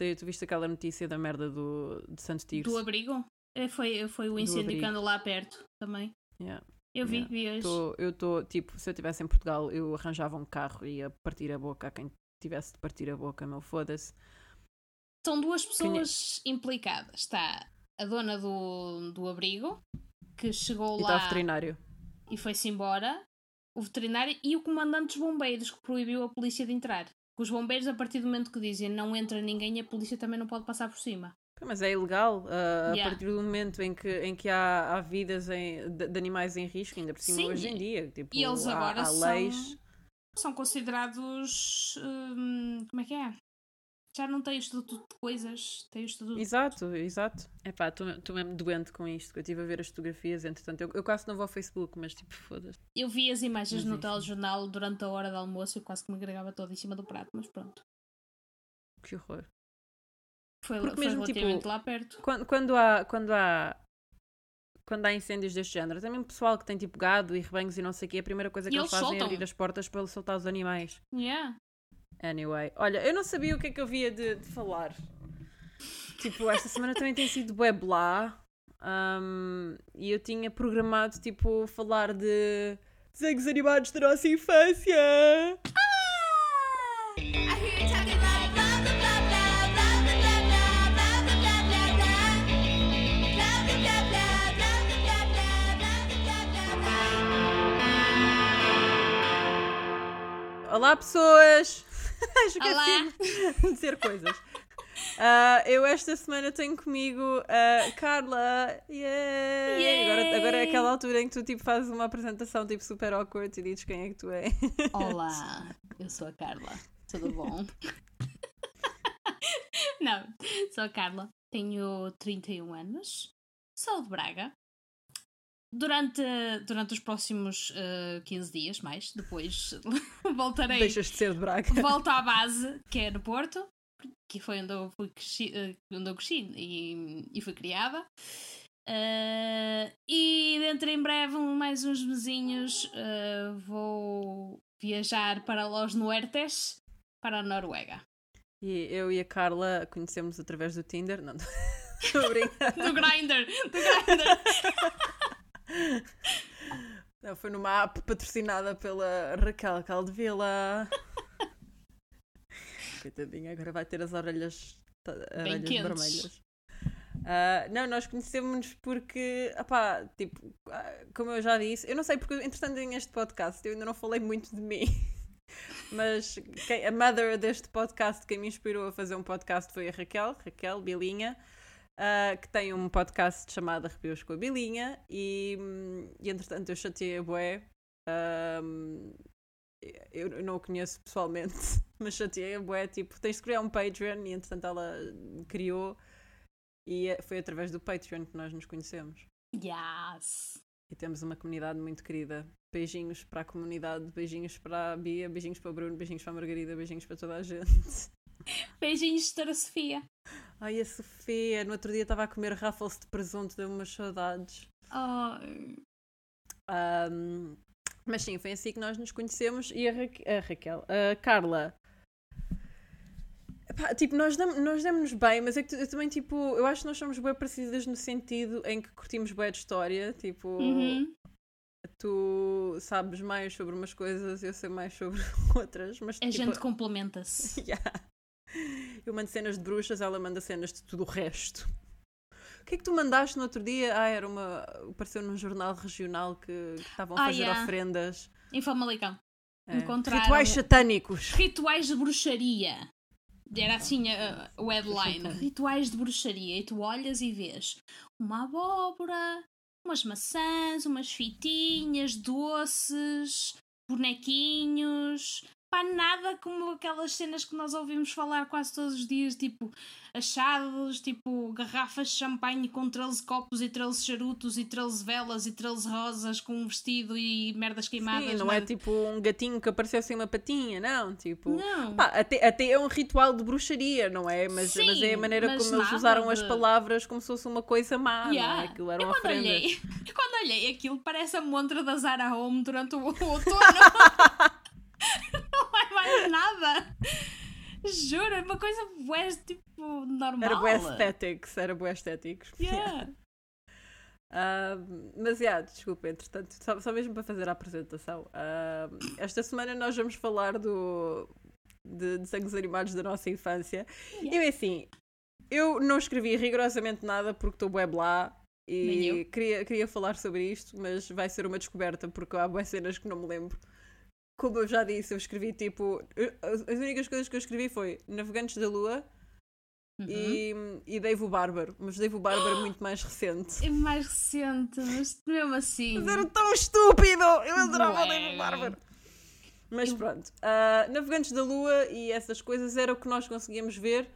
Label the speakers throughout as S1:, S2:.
S1: Tu, tu viste aquela notícia da merda do, de Santo Tirso?
S2: Do abrigo? É, foi, foi o incêndio que anda lá perto também.
S1: Yeah.
S2: Eu vi,
S1: Yeah.
S2: vi hoje.
S1: Tô- eu estou, tipo, se eu estivesse em Portugal, eu arranjava um carro e ia partir a boca a quem tivesse de partir a boca, meu foda-se.
S2: São duas pessoas implicadas. Está a dona do, do abrigo, que chegou
S1: E está o
S2: lá
S1: veterinário.
S2: e foi-se embora, o veterinário e o comandante dos bombeiros, que proibiu a polícia de entrar. Os bombeiros, a partir do momento que dizem não entra ninguém, a polícia também não pode passar por cima.
S1: Mas é ilegal, ah,
S2: Yeah.
S1: a partir do momento em que, em que há, há vidas em- de, de animais em risco, ainda por cima
S2: Sim,
S1: hoje em dia. Tipo,
S2: E eles
S1: há,
S2: agora
S1: há
S2: são,
S1: leis.
S2: são considerados. hum, como é que é? Já não têm o estatuto de coisas, têm o estatuto.
S1: Exato, exato. Epá, estou mesmo doente com isto, que eu estive a ver as fotografias, entretanto, eu, eu quase não vou ao Facebook, mas tipo, foda-se.
S2: Eu vi as imagens
S1: Mas
S2: no telejornal durante a hora de almoço e quase que me agregava toda em cima do prato, mas pronto.
S1: Que horror.
S2: Foi,
S1: Porque
S2: foi
S1: mesmo,
S2: relativamente
S1: tipo,
S2: lá perto.
S1: Quando, quando há. Quando há quando há incêndios deste género, também pessoal que tem tipo gado e rebanhos e não sei o quê, a primeira coisa que
S2: E
S1: eles,
S2: eles
S1: fazem é abrir as portas para soltar os animais.
S2: Yeah.
S1: Anyway, olha, eu não sabia o que é que eu via de, de falar. Tipo, esta semana também tem sido web lá. um, e eu tinha programado, tipo, falar de desenhos animados da nossa infância.
S3: Blah blah blah blah blah
S1: Olá, de dizer coisas. Ah, eu esta semana tenho comigo a Carla. Yay!
S2: Yay!
S1: Agora, agora é aquela altura em que tu tipo, fazes uma apresentação tipo, super awkward e dizes quem é que tu és.
S2: Olá, eu sou a Carla. Tudo bom? Não, sou a Carla. Tenho 31 anos. Sou de Braga. Durante, durante os próximos eh, 15 dias, mais, depois voltarei.
S1: Deixas de ser de Braga.
S2: Volto à base, que é no Porto, que foi onde eu, fui cresci, eh, onde eu cresci e, e fui criada. Eh, e dentro em breve, mais uns mesinhos, eh, vou viajar para Los Nuertes, para a Noruega.
S1: E eu e a Carla conhecemos através do Tinder. Não, brincar.
S2: Do Grindr! Do Grindr!
S1: Não, foi numa app patrocinada pela Raquel Caldevila. Coitadinha, agora vai ter as orelhas, orelhas
S2: quentes.
S1: vermelhas. Ah, não, nós conhecemos porque, opá, tipo, ah, como eu já disse, eu não sei porque, entretanto, neste podcast eu ainda não falei muito de mim, mas quem- a mother deste podcast, quem me inspirou a fazer um podcast foi a Raquel, Raquel Bilinha, ah, que tem um podcast chamado Arrepios com a Bilinha, e, hum, e entretanto eu chateei a Bué. ahm, eu eu não o conheço pessoalmente, mas chateei a Bué, tipo, tens de criar um Patreon, e entretanto ela criou, e é- foi através do Patreon que nós nos conhecemos.
S2: Yes!
S1: E temos uma comunidade muito querida. Beijinhos para a comunidade, beijinhos para a Bia, beijinhos para o Bruno, beijinhos para a Margarida, beijinhos para toda a gente.
S2: Beijinhos, Doutora Sofia!
S1: Ai, a Sofia, no outro dia estava a comer Ruffles de presunto, deu umas saudades.
S2: Oh,
S1: Ahm, mas sim, foi assim que nós nos conhecemos e a, Raque- a Raquel, a Carla. Epá, tipo, nós, dam, nós damos-nos bem, mas é que eu também, tipo, eu acho que nós somos bem parecidas no sentido em que curtimos bem de história. Tipo,
S2: uhum.
S1: tu sabes mais sobre umas coisas, eu sei mais sobre outras. Mas,
S2: A
S1: tipo,
S2: gente complementa-se.
S1: Yeah. Eu mando cenas de bruxas, ela manda cenas de tudo o resto. O que é que tu mandaste no outro dia? Ah, era uma. Apareceu num jornal regional que estavam a
S2: Ah,
S1: fazer
S2: yeah.
S1: ofrendas.
S2: Em Famalicão.
S1: É.
S2: Encontraram-
S1: Rituais satânicos.
S2: Rituais de bruxaria. Era assim a- o headline.
S1: Então.
S2: Rituais de bruxaria. E tu olhas e vês uma abóbora, umas maçãs, umas fitinhas, doces, bonequinhos. Pá, nada como aquelas cenas que nós ouvimos falar quase todos os dias, tipo achados, tipo garrafas de champanhe com 13 copos e 13 charutos e 13 velas e 13 rosas com um vestido e merdas queimadas.
S1: Sim, não é tipo um gatinho que apareceu sem uma patinha, não. Tipo.
S2: Não.
S1: Pá, até, até é um ritual de bruxaria, não é? Mas,
S2: Sim,
S1: mas é a maneira como eles usaram as
S2: de-
S1: palavras como se fosse uma coisa má, não é?
S2: Yeah.
S1: Aquilo eram
S2: Eu quando
S1: ofrendas.
S2: olhei, quando olhei aquilo parece a montra da Zara Home durante o, o outono. é nada. Juro, é uma coisa bué, tipo, normal.
S1: Era bué aesthetics, era bué aesthetics.
S2: Yeah.
S1: Ah, mas, yeah, desculpa, entretanto, só, só mesmo para fazer a apresentação. ah, esta semana nós vamos falar do, de desenhos animados da nossa infância.
S2: Yeah.
S1: Eu, assim, eu não escrevi rigorosamente nada porque estou blá
S2: Nem
S1: e queria, queria falar sobre isto, mas vai ser uma descoberta porque há boas cenas que não me lembro. Como eu já disse, eu escrevi tipo. As as únicas coisas que eu escrevi foi Navegantes da Lua
S2: Uhum.
S1: e, e Dave o Bárbaro, mas Dave o Bárbaro é muito mais recente.
S2: É mais recente, mas mesmo assim.
S1: Mas era tão estúpido! Eu adorava o. Dave o Bárbaro. Mas pronto, ah, Navegantes da Lua e essas coisas era o que nós conseguíamos ver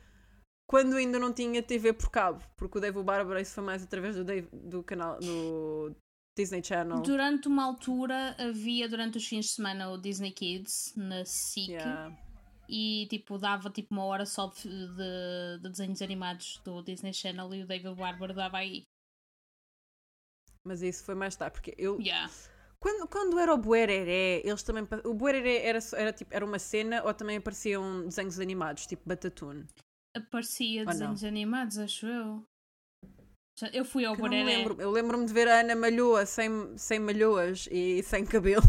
S1: quando ainda não tinha TV por cabo, porque o Dave o Bárbaro isso foi mais através do, Dave- do canal do Disney Channel.
S2: Durante uma altura havia, durante os fins de semana, o Disney Kids na SIC
S1: Yeah.
S2: e tipo dava tipo uma hora só de, de- de desenhos animados do Disney Channel e o David Bárbaro dava aí.
S1: Mas isso foi mais tarde, porque eu
S2: Yeah.
S1: quando, quando era o Buereré, eles também o Buereré era, era, tipo, era uma cena ou também apareciam desenhos animados, tipo Batatune.
S2: Aparecia desenhos animados, acho eu. Eu fui ao Boreré.
S1: lembro. Eu lembro-me de ver a Ana Malhoa sem, sem malhoas e sem cabelo.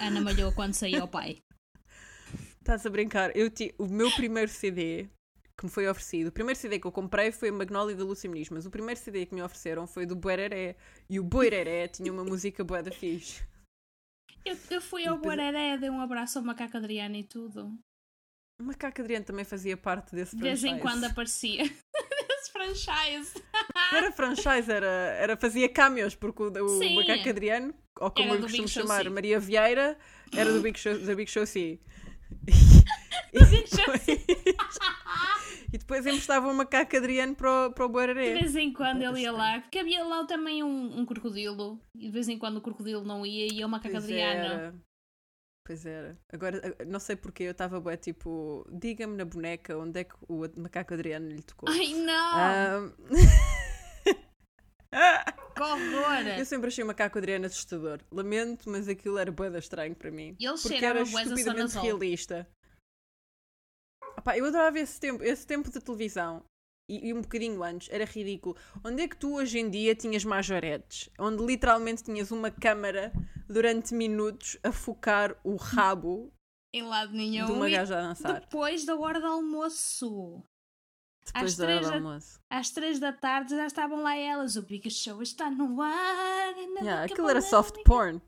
S2: Ana malhou quando saía ao pai.
S1: Estás a brincar? Eu ti... O meu primeiro CD que me foi oferecido, o primeiro CD que eu comprei foi a Magnolia da Lucy Muniz, mas o primeiro CD que me ofereceram foi do Buereré. E o Buereré tinha uma música bué da fixe.
S2: Eu, eu fui ao
S1: depois-
S2: Boreré, dei um abraço ao macaco Adriano e tudo.
S1: O Macaco Adriano também fazia parte desse
S2: De vez em quando aparecia. Franchise.
S1: Era franchise, era, era fazia cameos, porque o, o
S2: Sim.
S1: Macaco Adriano, ou como eu
S2: do
S1: costumo chamar,
S2: C.
S1: Maria Vieira, era do Big Show, da Big Show C.
S2: Big Show
S1: E depois emprestavam o Macaco Adriano para o, para o
S2: De vez em quando ele ia lá, porque havia lá também um, um crocodilo, e de vez em quando o crocodilo não ia e ia o macaco
S1: Pois
S2: Adriano.
S1: era. Pois era. Agora, não sei porque eu estava bué tipo, diga-me na boneca onde é que o Macaco Adriano lhe tocou.
S2: Ai não!
S1: Ahm,
S2: que horror!
S1: eu sempre achei o Macaco Adriano assustador. Lamento, mas aquilo era bué estranho para mim.
S2: Ele
S1: porque era estupidamente realista. Opá, eu adorava esse tempo, esse tempo de televisão. E, e um bocadinho antes, era ridículo. Onde é que tu hoje em dia tinhas majoretes? Onde literalmente tinhas uma câmara durante minutos a focar o rabo
S2: Em lado nenhum.
S1: de uma gaja a dançar.
S2: Depois da hora do almoço.
S1: Depois
S2: às
S1: da hora
S2: três
S1: do
S2: da-
S1: almoço.
S2: Às três da tarde já estavam lá elas. O Big Show está no ar.
S1: Yeah, aquilo era soft porn.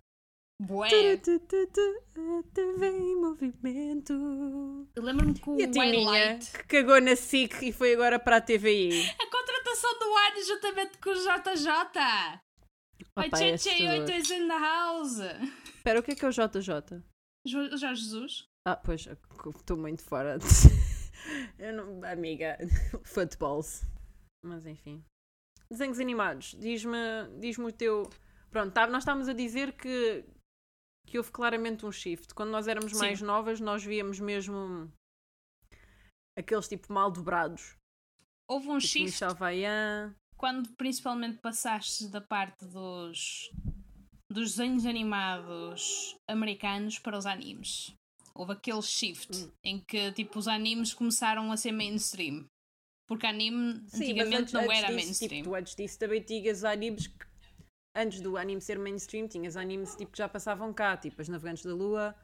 S2: Bué.
S1: Tu, tu, tu, tu, a TV em movimento.
S2: Lembro-me que o
S1: E a Tininha, que cagou na SIC e foi agora para a TVI.
S2: A contratação do ar juntamente com o JJ. Oi, oi,
S1: assustador.
S2: is in the house.
S1: Espera, o que é que é o JJ?
S2: Jo- Jorge Jesus.
S1: Ah, pois, estou muito fora. De... Eu não... Amiga, footballs. Mas enfim. Desenhos animados. Diz-me diz o teu. Pronto, tá, nós estávamos a dizer que, que houve claramente um shift. Quando nós éramos
S2: Sim.
S1: mais novas, nós víamos mesmo aqueles tipo mal dobrados.
S2: Houve um
S1: Tipo
S2: shift
S1: Michel Vaillant.
S2: quando principalmente passaste da parte dos, dos desenhos animados americanos para os animes. Houve aquele shift
S1: Hum.
S2: em que tipo os animes começaram a ser mainstream. Porque anime
S1: Sim,
S2: antigamente
S1: antes,
S2: não
S1: antes
S2: era
S1: disso,
S2: mainstream.
S1: Tipo, tu antes disso também tinhas animes que, antes do anime ser mainstream, tinhas animes tipo, que já passavam cá, tipo As Navegantes da Lua,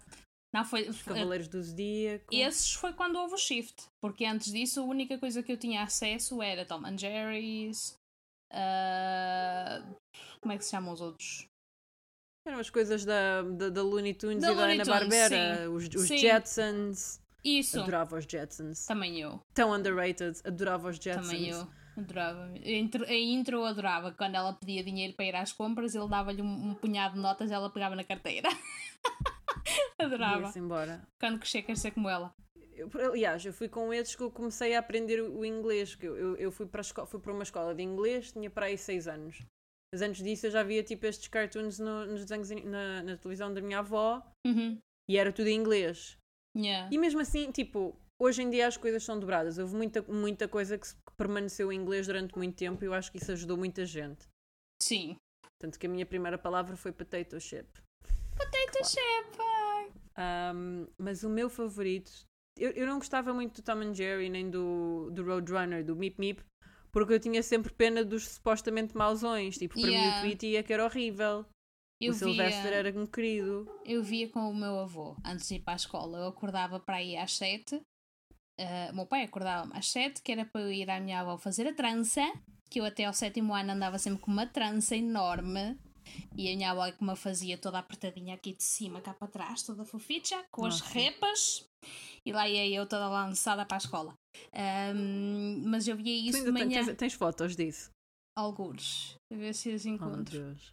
S2: Não foi,
S1: Os Cavaleiros do Zodíaco.
S2: Esses foi quando houve o shift. Porque antes disso a única coisa que eu tinha acesso era Tom and Jerry's. ah, como é que se chamam os outros?
S1: Eram as coisas da, da, da Looney Tunes
S2: Da
S1: e da
S2: Looney
S1: Ana
S2: Tunes,
S1: Barbera, os, os
S2: Sim.
S1: Jetsons.
S2: Isso,
S1: Adorava os Jetsons.
S2: também eu.
S1: Tão underrated, adorava os Jetsons.
S2: Também eu. Adorava. A intro, a intro eu adorava. Quando ela pedia dinheiro para ir às compras, ele dava-lhe um, um punhado de notas e ela pegava na carteira. adorava.
S1: Ia-se embora.
S2: Quando crescer, quer ser como ela.
S1: Eu, aliás, eu fui com esses que eu comecei a aprender o inglês. Que eu, eu, eu fui, para a esco- fui para uma escola de inglês, tinha para aí 6 anos. Mas antes disso eu já via tipo estes cartoons no- nos desenhos na, na televisão da minha avó
S2: Uhum.
S1: e era tudo em inglês.
S2: Yeah.
S1: E mesmo assim, tipo, hoje em dia as coisas são dobradas. Houve muita, muita coisa que, permaneceu em inglês durante muito tempo e eu acho que isso ajudou muita gente.
S2: Sim.
S1: Tanto que a minha primeira palavra foi potato chip.
S2: Potato chip.
S1: Um, mas o meu favorito Eu, eu não gostava muito do Tom and Jerry nem do, do Roadrunner, do Meep Meep, porque eu tinha sempre pena dos supostamente mauzões. Tipo, para mim
S2: Yeah.
S1: o Tweety é que era horrível.
S2: Eu
S1: o Sylvester
S2: via,
S1: era um querido.
S2: eu via com o meu avô antes de ir para a escola. Eu acordava para ir às sete. O meu pai acordava-me às sete, que era para eu ir à minha avó fazer a trança. Que eu até ao sétimo ano andava sempre com uma trança enorme. E a minha avó é que me fazia toda apertadinha aqui de cima, cá para trás, toda foficha, com as
S1: Nossa.
S2: repas. E lá ia eu toda lançada para a escola. Ahm, mas eu via
S1: Tu
S2: isso de
S1: ainda ten-
S2: manhã.
S1: tens, tens fotos disso?
S2: Algures. A ver se os
S1: Oh,
S2: encontro.
S1: Deus.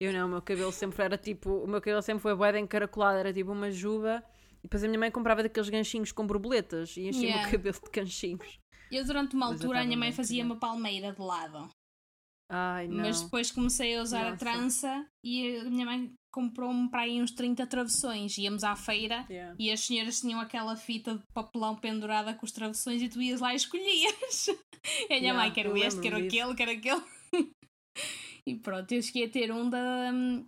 S1: Eu não, o meu cabelo sempre era tipo. O meu cabelo sempre foi boeda encaracolado, era tipo uma juba. E depois a minha mãe comprava daqueles ganchinhos com borboletas e enchia o
S2: Yeah.
S1: meu cabelo de ganchinhos.
S2: Eu durante uma
S1: Mas
S2: altura a minha mãe fazia uma palmeira de lado.
S1: Ai, não.
S2: Mas depois comecei a usar a
S1: Nossa.
S2: trança e a minha mãe comprou-me para aí uns 30 travessões. Íamos à feira
S1: Yeah.
S2: e as senhoras tinham aquela fita de papelão pendurada com os travessões e tu ias lá e escolhias. E a minha
S1: Yeah,
S2: mãe, quero este, quero
S1: lembro-me
S2: aquele, quero aquele. E pronto, eu cheguei a ter um da. hum,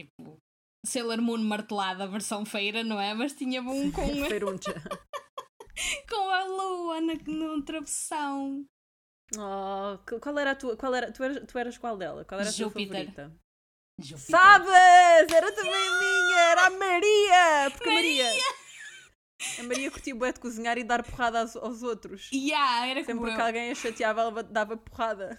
S2: Tipo, Sailor Moon martelada, versão feira, não é? Mas tinha um com, com a lua na, no travessão.
S1: Oh, qual era a tua. Qual era, tu, eras, tu eras qual dela? Qual era a tua
S2: Júpiter.
S1: favorita?
S2: Júpiter.
S1: Sabes! Era também a minha! Era a Maria! Porque a Maria. A Maria curtia bué de cozinhar e dar porrada aos, aos outros.
S2: Yeah, era como
S1: Sempre
S2: eu.
S1: que alguém a chateava, ela dava porrada.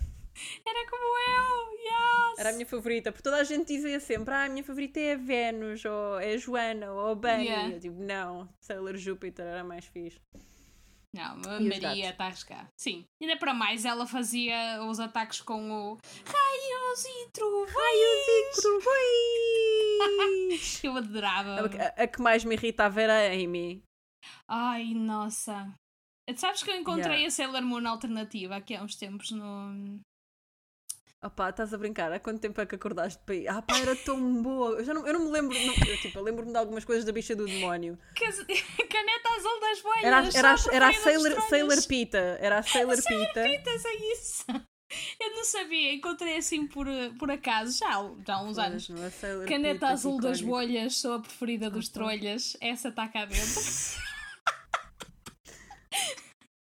S2: Era como eu, yes!
S1: Era a minha favorita, porque toda a gente dizia sempre: Ah, a minha favorita é a Vênus, ou é a Joana, ou a Bunny.
S2: Yeah.
S1: E Eu tipo, não, Sailor Júpiter era mais fixe.
S2: Não, a
S1: E
S2: Maria está a arriscar. Sim. Ainda para mais, ela fazia os ataques com o raios e trovões.
S1: Trovões!
S2: Eu adorava.
S1: a, a que mais me irritava era a Amy.
S2: Ai, nossa. Sabes que eu encontrei
S1: Yeah.
S2: a Sailor Moon alternativa aqui há uns tempos no.
S1: Opá, estás a brincar? Há quanto tempo é que acordaste para ir? Ah, pá, era tão boa. Eu, já não, eu não me lembro. não- eu, tipo, eu lembro-me de algumas coisas da bicha do demónio.
S2: Caneta azul das boias.
S1: Era, era, era a Sailor. Sailor Pita. Era a Sailor Pita.
S2: Pitas, é isso. Eu não sabia, encontrei assim por, por acaso, já, já há uns anos.
S1: Pois, não é Sailor
S2: Caneta
S1: Pita,
S2: azul das bolhas, sou a preferida dos trolhas. Essa está cá dentro.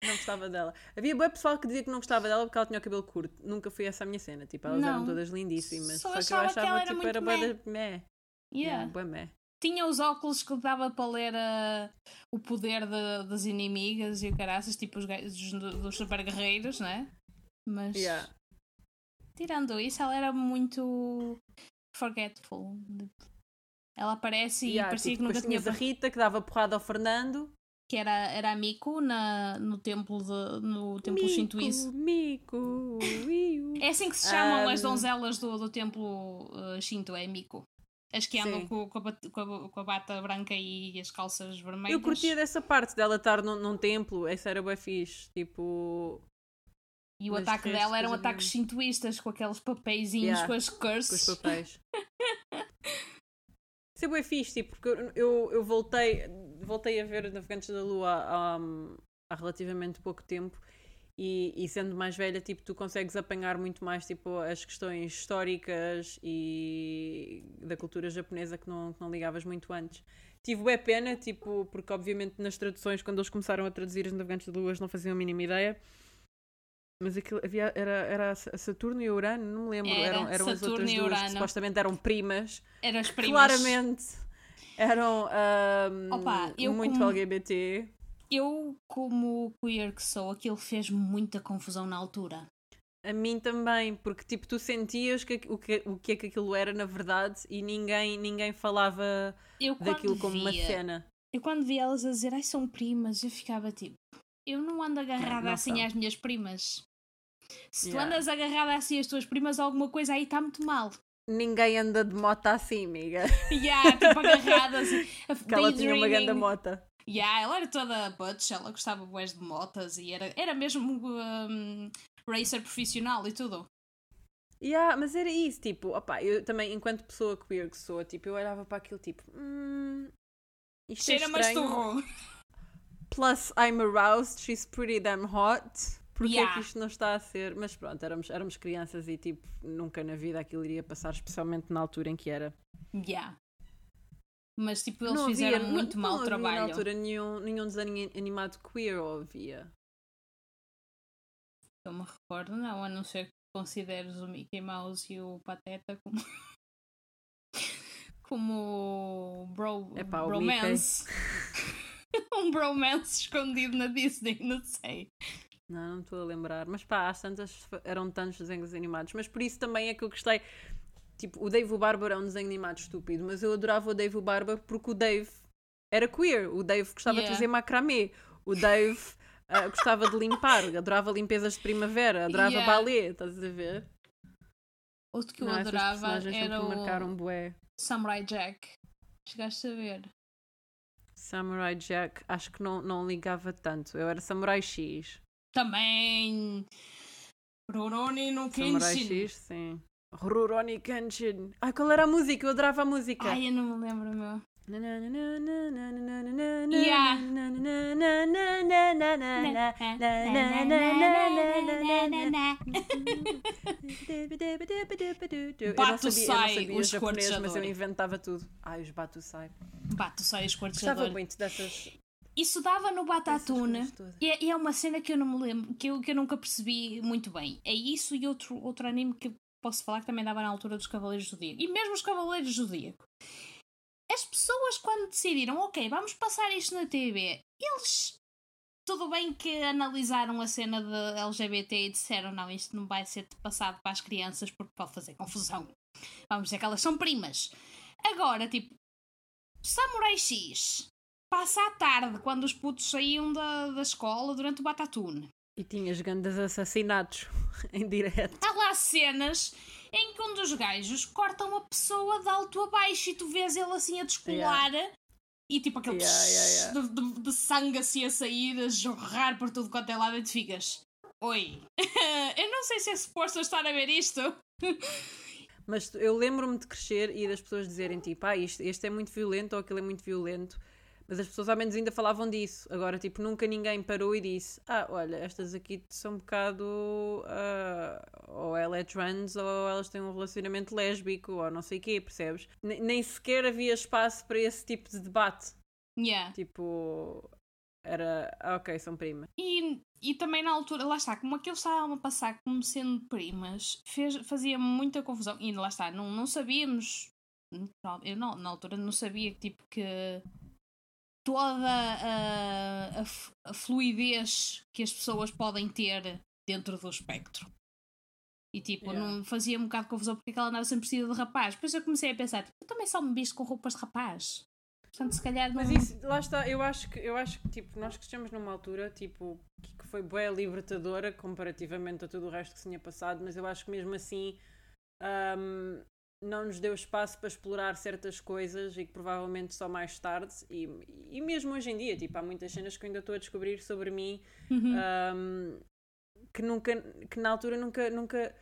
S1: Não gostava dela. Havia bem pessoal que dizia que não gostava dela porque ela tinha o cabelo curto. Nunca foi essa a minha cena. Tipo, elas eram
S2: Não.
S1: todas lindíssimas.
S2: Só
S1: Só, que eu
S2: achava que ela era
S1: tipo, era
S2: meh.
S1: bué da meh.
S2: Yeah.
S1: Meh.
S2: Tinha os óculos que dava para ler ah, o poder de- das inimigas e o caraças, tipo os dos, dos super guerreiros, né? Mas
S1: Yeah.
S2: tirando isso, ela era muito forgetful. Ela aparece e
S1: Yeah,
S2: parecia
S1: tipo,
S2: que nunca tinha
S1: a Rita que dava porrada ao Fernando.
S2: Que era, era a Miku na, no templo de, no templo shintoísta.
S1: Mico, Miu.
S2: É assim que se chamam as
S1: Um,
S2: donzelas do, do templo uh, Shinto, é Miku. As que andam com, com, a, com, a, bata branca e as calças vermelhas.
S1: Eu curtia dessa parte dela estar num, num templo. Essa era bem fixe. Tipo,
S2: E o
S1: Mas
S2: ataque dela eram ataques shintoístas com aqueles papeizinhos
S1: Yeah,
S2: com as
S1: com os
S2: curses.
S1: papéis. Isso é bem fixe, tipo, porque eu, eu, eu voltei, voltei a ver Navegantes da Lua há, há relativamente pouco tempo e, e sendo mais velha, tipo, tu consegues apanhar muito mais, tipo, as questões históricas e da cultura japonesa que não, que não ligavas muito antes. Tive bem pena, tipo, porque obviamente nas traduções, quando eles começaram a traduzir os Navegantes da Lua, eles não faziam a mínima ideia. Mas aquilo havia, era, era Saturno e Urano, não me lembro.
S2: Era,
S1: eram eram as
S2: Saturno
S1: outras
S2: e
S1: duas que supostamente eram primas.
S2: Eram as primas.
S1: Claramente eram ahm,
S2: Opa,
S1: muito
S2: como-
S1: LGBT.
S2: Eu, como queer que sou, aquilo fez muita confusão na altura.
S1: A mim também, porque tipo, tu sentias que, o, que, o que é que aquilo era na verdade e ninguém, ninguém falava
S2: Eu
S1: daquilo como uma
S2: via,
S1: cena.
S2: Eu quando via elas a dizer, ai, são primas, eu ficava tipo, eu não ando agarrada
S1: não
S2: assim às minhas primas. Se tu
S1: Yeah.
S2: andas agarrada assim às tuas primas, alguma coisa aí está muito mal.
S1: Ninguém anda de moto assim, amiga.
S2: Yeah, tipo agarrada assim.
S1: Que ela tinha uma grande mota.
S2: Yeah, ela era toda butch, ela gostava bués de motas e era, era mesmo um, racer profissional e tudo.
S1: Yeah, mas era isso, tipo, opá, eu também, enquanto pessoa queer que sou, tipo, eu olhava para aquilo tipo, hum, isto é
S2: Cheira-me a
S1: estranho. Plus, I'm aroused, she's pretty damn hot. Porquê é
S2: Yeah.
S1: que isto não está a ser? Mas pronto, éramos, éramos crianças e tipo, nunca na vida aquilo iria passar, especialmente na altura em que era.
S2: Yeah. Mas tipo, eles
S1: Não
S2: fizeram
S1: havia-
S2: muito
S1: não,
S2: mau
S1: não
S2: trabalho.
S1: na altura nenhum, nenhum desenho animado queer, ou havia?
S2: Eu me recordo, não, a não ser que consideres o Mickey Mouse e o Pateta como. como bro,
S1: Epá,
S2: bromance. um bromance escondido na Disney, não sei.
S1: Não, não estou a lembrar. Mas pá, às tantas eram tantos desenhos animados. Mas por isso também é que eu gostei. Tipo, o Dave o Barber é um desenho animado estúpido, mas eu adorava o Dave o Barber porque o Dave era queer. O Dave gostava
S2: Yeah.
S1: de fazer macramê. O Dave ah, gostava de limpar, adorava limpezas de primavera, adorava
S2: Yeah.
S1: balé, estás a ver?
S2: Outro que eu
S1: Não, essas
S2: adorava era
S1: marcaram
S2: o
S1: bué.
S2: Samurai Jack. Chegaste a ver?
S1: Samurai Jack, acho que não, não ligava tanto. Eu era Samurai X.
S2: Também. Rurouni no Kenshin.
S1: X, sim. Rurouni Kenshin. Ai, qual era a música? Eu adorava a música.
S2: Ai, eu não me lembro, meu.
S1: Yeah. Eu não
S2: Bato
S1: sabia, eu não
S2: sai,
S1: sabia
S2: o
S1: japonês, mas eu inventava tudo. Ai, os Batu sai.
S2: Bato sai o
S1: Gostava muito dessas.
S2: Isso dava no
S1: todas.
S2: E é, e é uma cena que eu não me lembro, que eu, que eu nunca percebi muito bem. É isso e outro, outro anime que posso falar que também dava na altura dos Cavaleiros Zodíaco. E mesmo os Cavaleiros Zodíaco. As pessoas, quando decidiram, ok, vamos passar isto na TV, eles. Tudo bem que analisaram a cena de LGBT e disseram: não, isto não vai ser passado para as crianças porque pode fazer confusão. Vamos dizer que elas são primas. Agora, tipo, Samurai X passa à tarde, quando os putos saíam da, da escola durante o Batatune.
S1: E tinhas grandes assassinatos em direto.
S2: Há lá cenas em que um dos gajos corta uma pessoa de alto a baixo e tu vês ele assim a descolar e tipo aquele
S1: Yeah, yeah,
S2: De, de- de sangue assim a sair, a jorrar por tudo quanto é lado e tu ficas. Oi, eu não sei se é suposto estar a ver isto.
S1: Mas eu lembro-me de crescer e das pessoas dizerem tipo, ah, isto, este é muito violento ou aquele é muito violento. Mas as pessoas ao menos ainda falavam disso. Agora, tipo, nunca ninguém parou e disse: Ah, olha, estas aqui são um bocado. ah, ou ela é trans ou elas têm um relacionamento lésbico ou não sei o quê, percebes? Ne- nem sequer havia espaço para esse tipo de debate.
S2: Yeah.
S1: Tipo, era. Ah, ok, são primas.
S2: E, e também na altura, lá está, como aqueles estavam a passar como sendo primas, fez, fazia muita confusão. E lá está, não, não sabíamos. Eu não, na altura não sabia que tipo que toda a, a, a fluidez que as pessoas podem ter dentro do espectro. E tipo,
S1: Yeah.
S2: não fazia um bocado de confusão porque ela andava sempre vestida de rapaz. Depois eu comecei a pensar, eu também só me visto com roupas de rapaz. Portanto, se calhar não.
S1: Mas isso, lá está, eu acho que, eu acho que tipo, nós crescemos numa altura tipo, que que foi bué libertadora comparativamente a tudo o resto que se tinha passado, mas eu acho que mesmo assim ahm, não nos deu espaço para explorar certas coisas e que provavelmente só mais tarde, e, e mesmo hoje em dia, tipo, há muitas cenas que eu ainda estou a descobrir sobre mim
S2: Uhum.
S1: ahm, que nunca, que na altura nunca, nunca.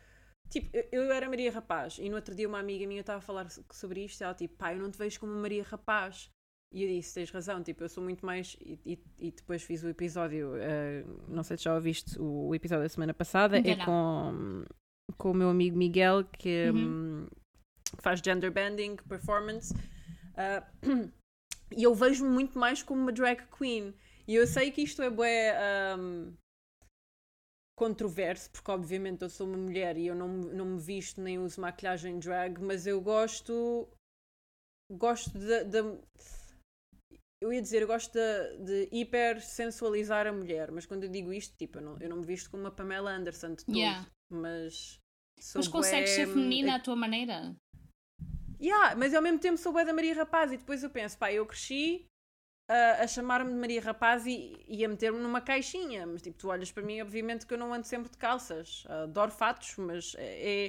S1: Tipo, eu, eu era Maria Rapaz e no outro dia uma amiga minha estava a falar so- sobre isto e ela tipo, pá, eu não te vejo como Maria Rapaz. E eu disse, tens razão, tipo, eu sou muito mais. E, e- e depois fiz o episódio, eh, não sei se já ouviste o, o episódio da semana passada,
S2: Ainda
S1: é
S2: não.
S1: com, com o meu amigo Miguel, que,
S2: Uhum.
S1: hum, que faz gender bending, performance. Ah, e eu vejo-me muito mais como uma drag queen. E eu sei que isto é bué hum, controverso, porque obviamente eu sou uma mulher e eu não, me- não me visto nem uso maquilhagem drag, mas eu gosto. Gosto de. de- eu ia dizer, eu gosto de, de hiper sensualizar a mulher, mas quando eu digo isto, tipo, eu não, eu não me visto como uma Pamela Anderson de todo,
S2: Yeah.
S1: mas.
S2: Mas consegues
S1: bué,
S2: ser feminina à tua maneira?
S1: Yeah, mas ao mesmo tempo sou bué da Maria Rapaz e depois eu penso, pá, eu cresci a, a chamar-me de Maria Rapaz e, e a meter-me numa caixinha, mas tipo, tu olhas para mim, obviamente que eu não ando sempre de calças, adoro fatos, mas é,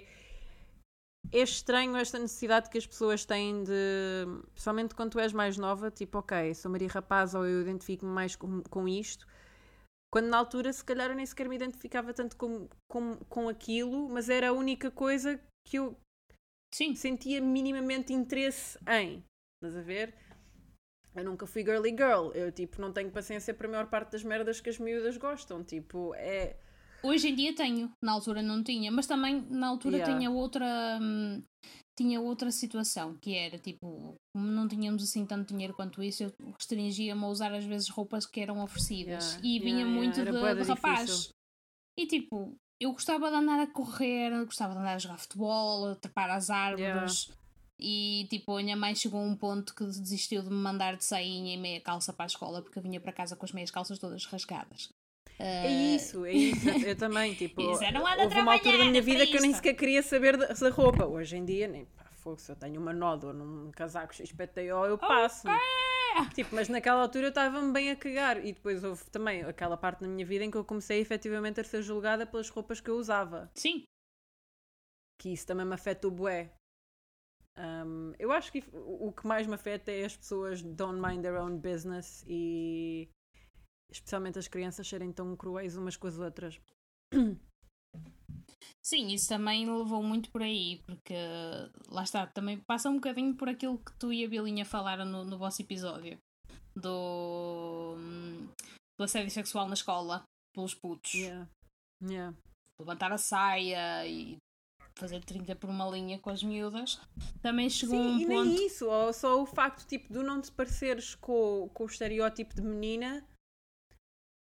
S1: é estranho esta necessidade que as pessoas têm de, principalmente quando tu és mais nova, tipo, ok, sou Maria Rapaz ou eu identifico-me mais com, com isto, quando na altura se calhar eu nem sequer me identificava tanto com, com, com aquilo, mas era a única coisa que eu,
S2: Sim.
S1: sentia minimamente interesse em. Estás a ver? Eu nunca fui girly girl. Eu, tipo, não tenho paciência para a maior parte das merdas que as miúdas gostam. Tipo, é.
S2: Hoje em dia tenho, na altura não tinha, mas também na altura
S1: Yeah.
S2: tinha outra. hum, tinha outra situação, que era tipo, como não tínhamos assim tanto dinheiro quanto isso, eu restringia-me a usar às vezes roupas que eram oferecidas.
S1: Yeah,
S2: E vinha
S1: yeah,
S2: muito de, de rapaz. E tipo, eu gostava de andar a correr, gostava de andar a jogar futebol, a trepar às árvores. E tipo, a minha mãe chegou a um ponto que desistiu de me mandar de sainha e meia calça para a escola porque eu vinha para casa com as meias calças todas rasgadas.
S1: É isso, é isso. Eu, também, tipo,
S2: Isso,
S1: houve uma altura da minha vida que eu nem sequer queria saber da, roupa. Hoje em dia, nem pá, fogo, se eu tenho uma nódoa num casaco XPTO, eu passo. Tipo, mas naquela altura eu estava-me bem a cagar. E depois houve também aquela parte na minha vida em que eu comecei efetivamente a ser julgada pelas roupas que eu usava.
S2: Sim,
S1: Que isso também me afeta o bué. Um, eu acho que o o que mais me afeta é as pessoas don't mind their own business e especialmente as crianças serem tão cruéis umas com as outras.
S2: sim, isso também levou muito por aí, porque lá está, também passa um bocadinho por aquilo que tu e a Bilinha falaram no, no vosso episódio do, do assédio sexual na escola pelos putos.
S1: Yeah. Yeah.
S2: levantar a saia e fazer 30 por uma linha com as miúdas, também chegou
S1: Sim,
S2: um
S1: e
S2: ponto.
S1: nem isso, ou só o facto tipo, de não te pareceres com, com o estereótipo de menina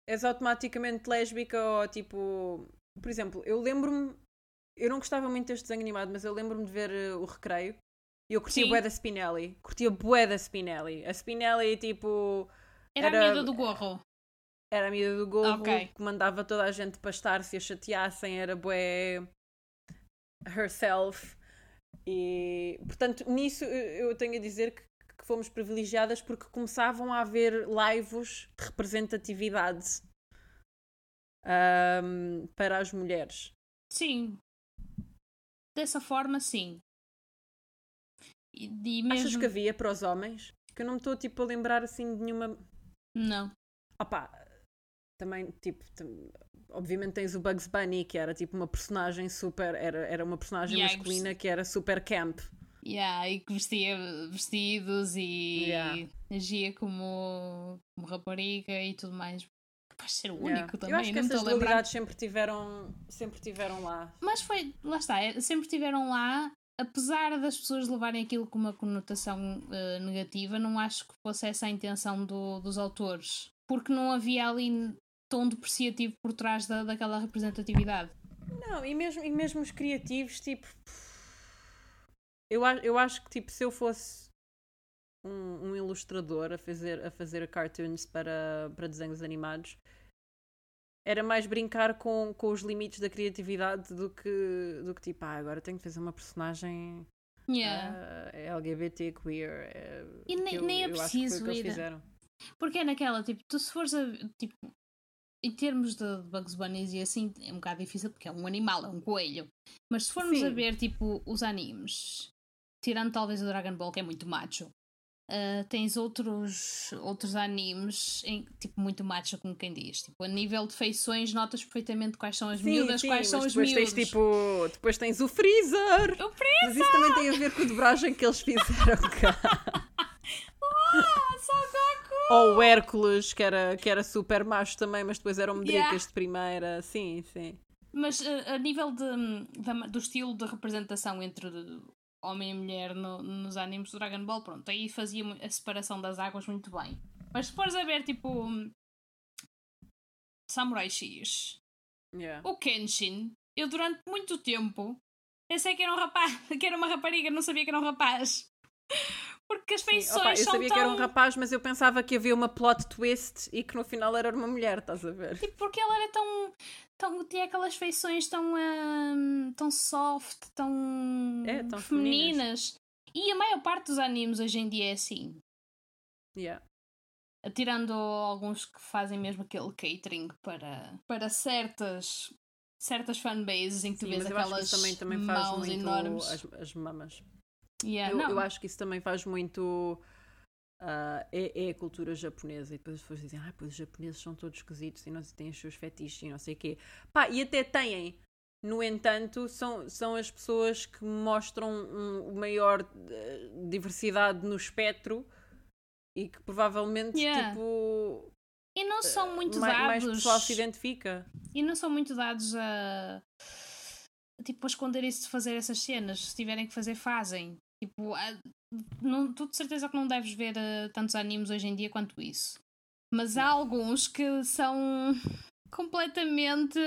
S1: és automaticamente lésbica ou tipo. Por exemplo, eu lembro-me. Eu não gostava muito deste desenho animado, mas eu lembro-me de ver eh, o recreio e eu curtia bué da Spinelli. Curtia bué da Spinelli. A Spinelli, tipo.
S2: Era,
S1: era-
S2: a miúda do gorro.
S1: Era a amiga do Gorro
S2: Ok.
S1: que mandava toda a gente pastar se a chateassem, era bué herself. E portanto, nisso eu tenho a dizer que, que fomos privilegiadas porque começavam a haver lives de representatividade ahm, para as mulheres.
S2: Sim. Dessa forma, sim. E, e mesmo...
S1: Achas que havia para os homens? Que eu não me estou tipo a lembrar assim de nenhuma.
S2: Não.
S1: Opa, também, tipo, tam- obviamente tens o Bugs Bunny, que era tipo uma personagem super, era, era uma personagem
S2: Yeah,
S1: masculina que era super camp.
S2: Yeah, e que vestia vestidos e
S1: Yeah.
S2: agia como, como rapariga e tudo mais. Capaz de ser o único
S1: Yeah.
S2: também,
S1: Eu acho que
S2: não
S1: essas dualidades sempre tiveram, sempre tiveram lá.
S2: Mas foi, lá está, é- sempre estiveram lá, apesar das pessoas levarem aquilo com uma conotação eh, negativa, não acho que fosse essa a intenção do- dos autores. Porque não havia ali tom depreciativo por trás da, daquela representatividade.
S1: Não, e mesmo, e mesmo os criativos, tipo. Eu, eu acho que tipo, se eu fosse um, um ilustrador a fazer, a fazer cartoons para, para desenhos animados, era mais brincar com, com os limites da criatividade do que, do que tipo, ah, agora tenho que fazer uma personagem
S2: Yeah.
S1: ah, LGBT, queer. eh,
S2: E nem-
S1: eu-
S2: nem é preciso ir-. Porque é naquela, tipo, tu se fores a. Tipo, em termos de Bugs Bunny e assim, é um bocado difícil porque é um animal, é um coelho. Mas se formos
S1: Sim.
S2: a ver, tipo, os animes, tirando talvez o Dragon Ball, que é muito macho, ah, tens outros, outros animes, em, tipo, muito macho, como quem diz. Tipo, a nível de feições, notas perfeitamente quais são as
S1: Sim,
S2: miúdas,
S1: sim,
S2: quais são
S1: mas
S2: os
S1: depois
S2: miúdos.
S1: tens tipo. Depois tens o Freezer!
S2: O
S1: Mas isso também tem a ver com a dobragem que eles fizeram cá.
S2: Ah!
S1: Ou o Hércules, que era, que era super macho também, mas depois eram medricas
S2: Yeah.
S1: de primeira. Sim, sim.
S2: Mas uh, a nível de, da- do estilo de representação entre homem e mulher no- nos animes do Dragon Ball, pronto, aí fazia a separação das águas muito bem. Mas se fores a ver, tipo, Samurai X,
S1: Yeah.
S2: o Kenshin, eu durante muito tempo pensei que era um rapaz, que era uma rapariga, não sabia que era um rapaz. Porque as feições
S1: opa, eu
S2: são
S1: sabia
S2: tão...
S1: que era um rapaz, mas eu pensava que havia uma plot twist e que no final era uma mulher, estás a ver?
S2: Tipo, porque ela era tão. tão tinha aquelas feições tão. hum, tão soft, tão.
S1: É, tão
S2: femininas. E a maior parte dos animes hoje em dia é assim.
S1: Yeah.
S2: Tirando alguns que fazem mesmo aquele catering para, para certas. certas fanbases em que tu
S1: Sim,
S2: vês
S1: eu
S2: aquelas
S1: também, também faz
S2: mãos enormes.
S1: as, as mamas.
S2: Yeah,
S1: eu, eu acho que isso também faz muito. ah, é, é a cultura japonesa. E depois as pessoas dizem, ah, pois os japoneses são todos esquisitos e não têm os seus fetiches e não sei o quê. Pá, e até têm. No entanto, são, são as pessoas que mostram um, maior eh, diversidade no espectro e que provavelmente,
S2: Yeah.
S1: tipo,
S2: E não são muito
S1: mais, mais
S2: dados.
S1: pessoal se identifica.
S2: E não são muito dados a tipo, a esconder-se de fazer essas cenas. Se tiverem que fazer, fazem. Tipo, ah, não, tu de certeza que não deves ver ah, tantos animes hoje em dia quanto isso. Mas há alguns que são completamente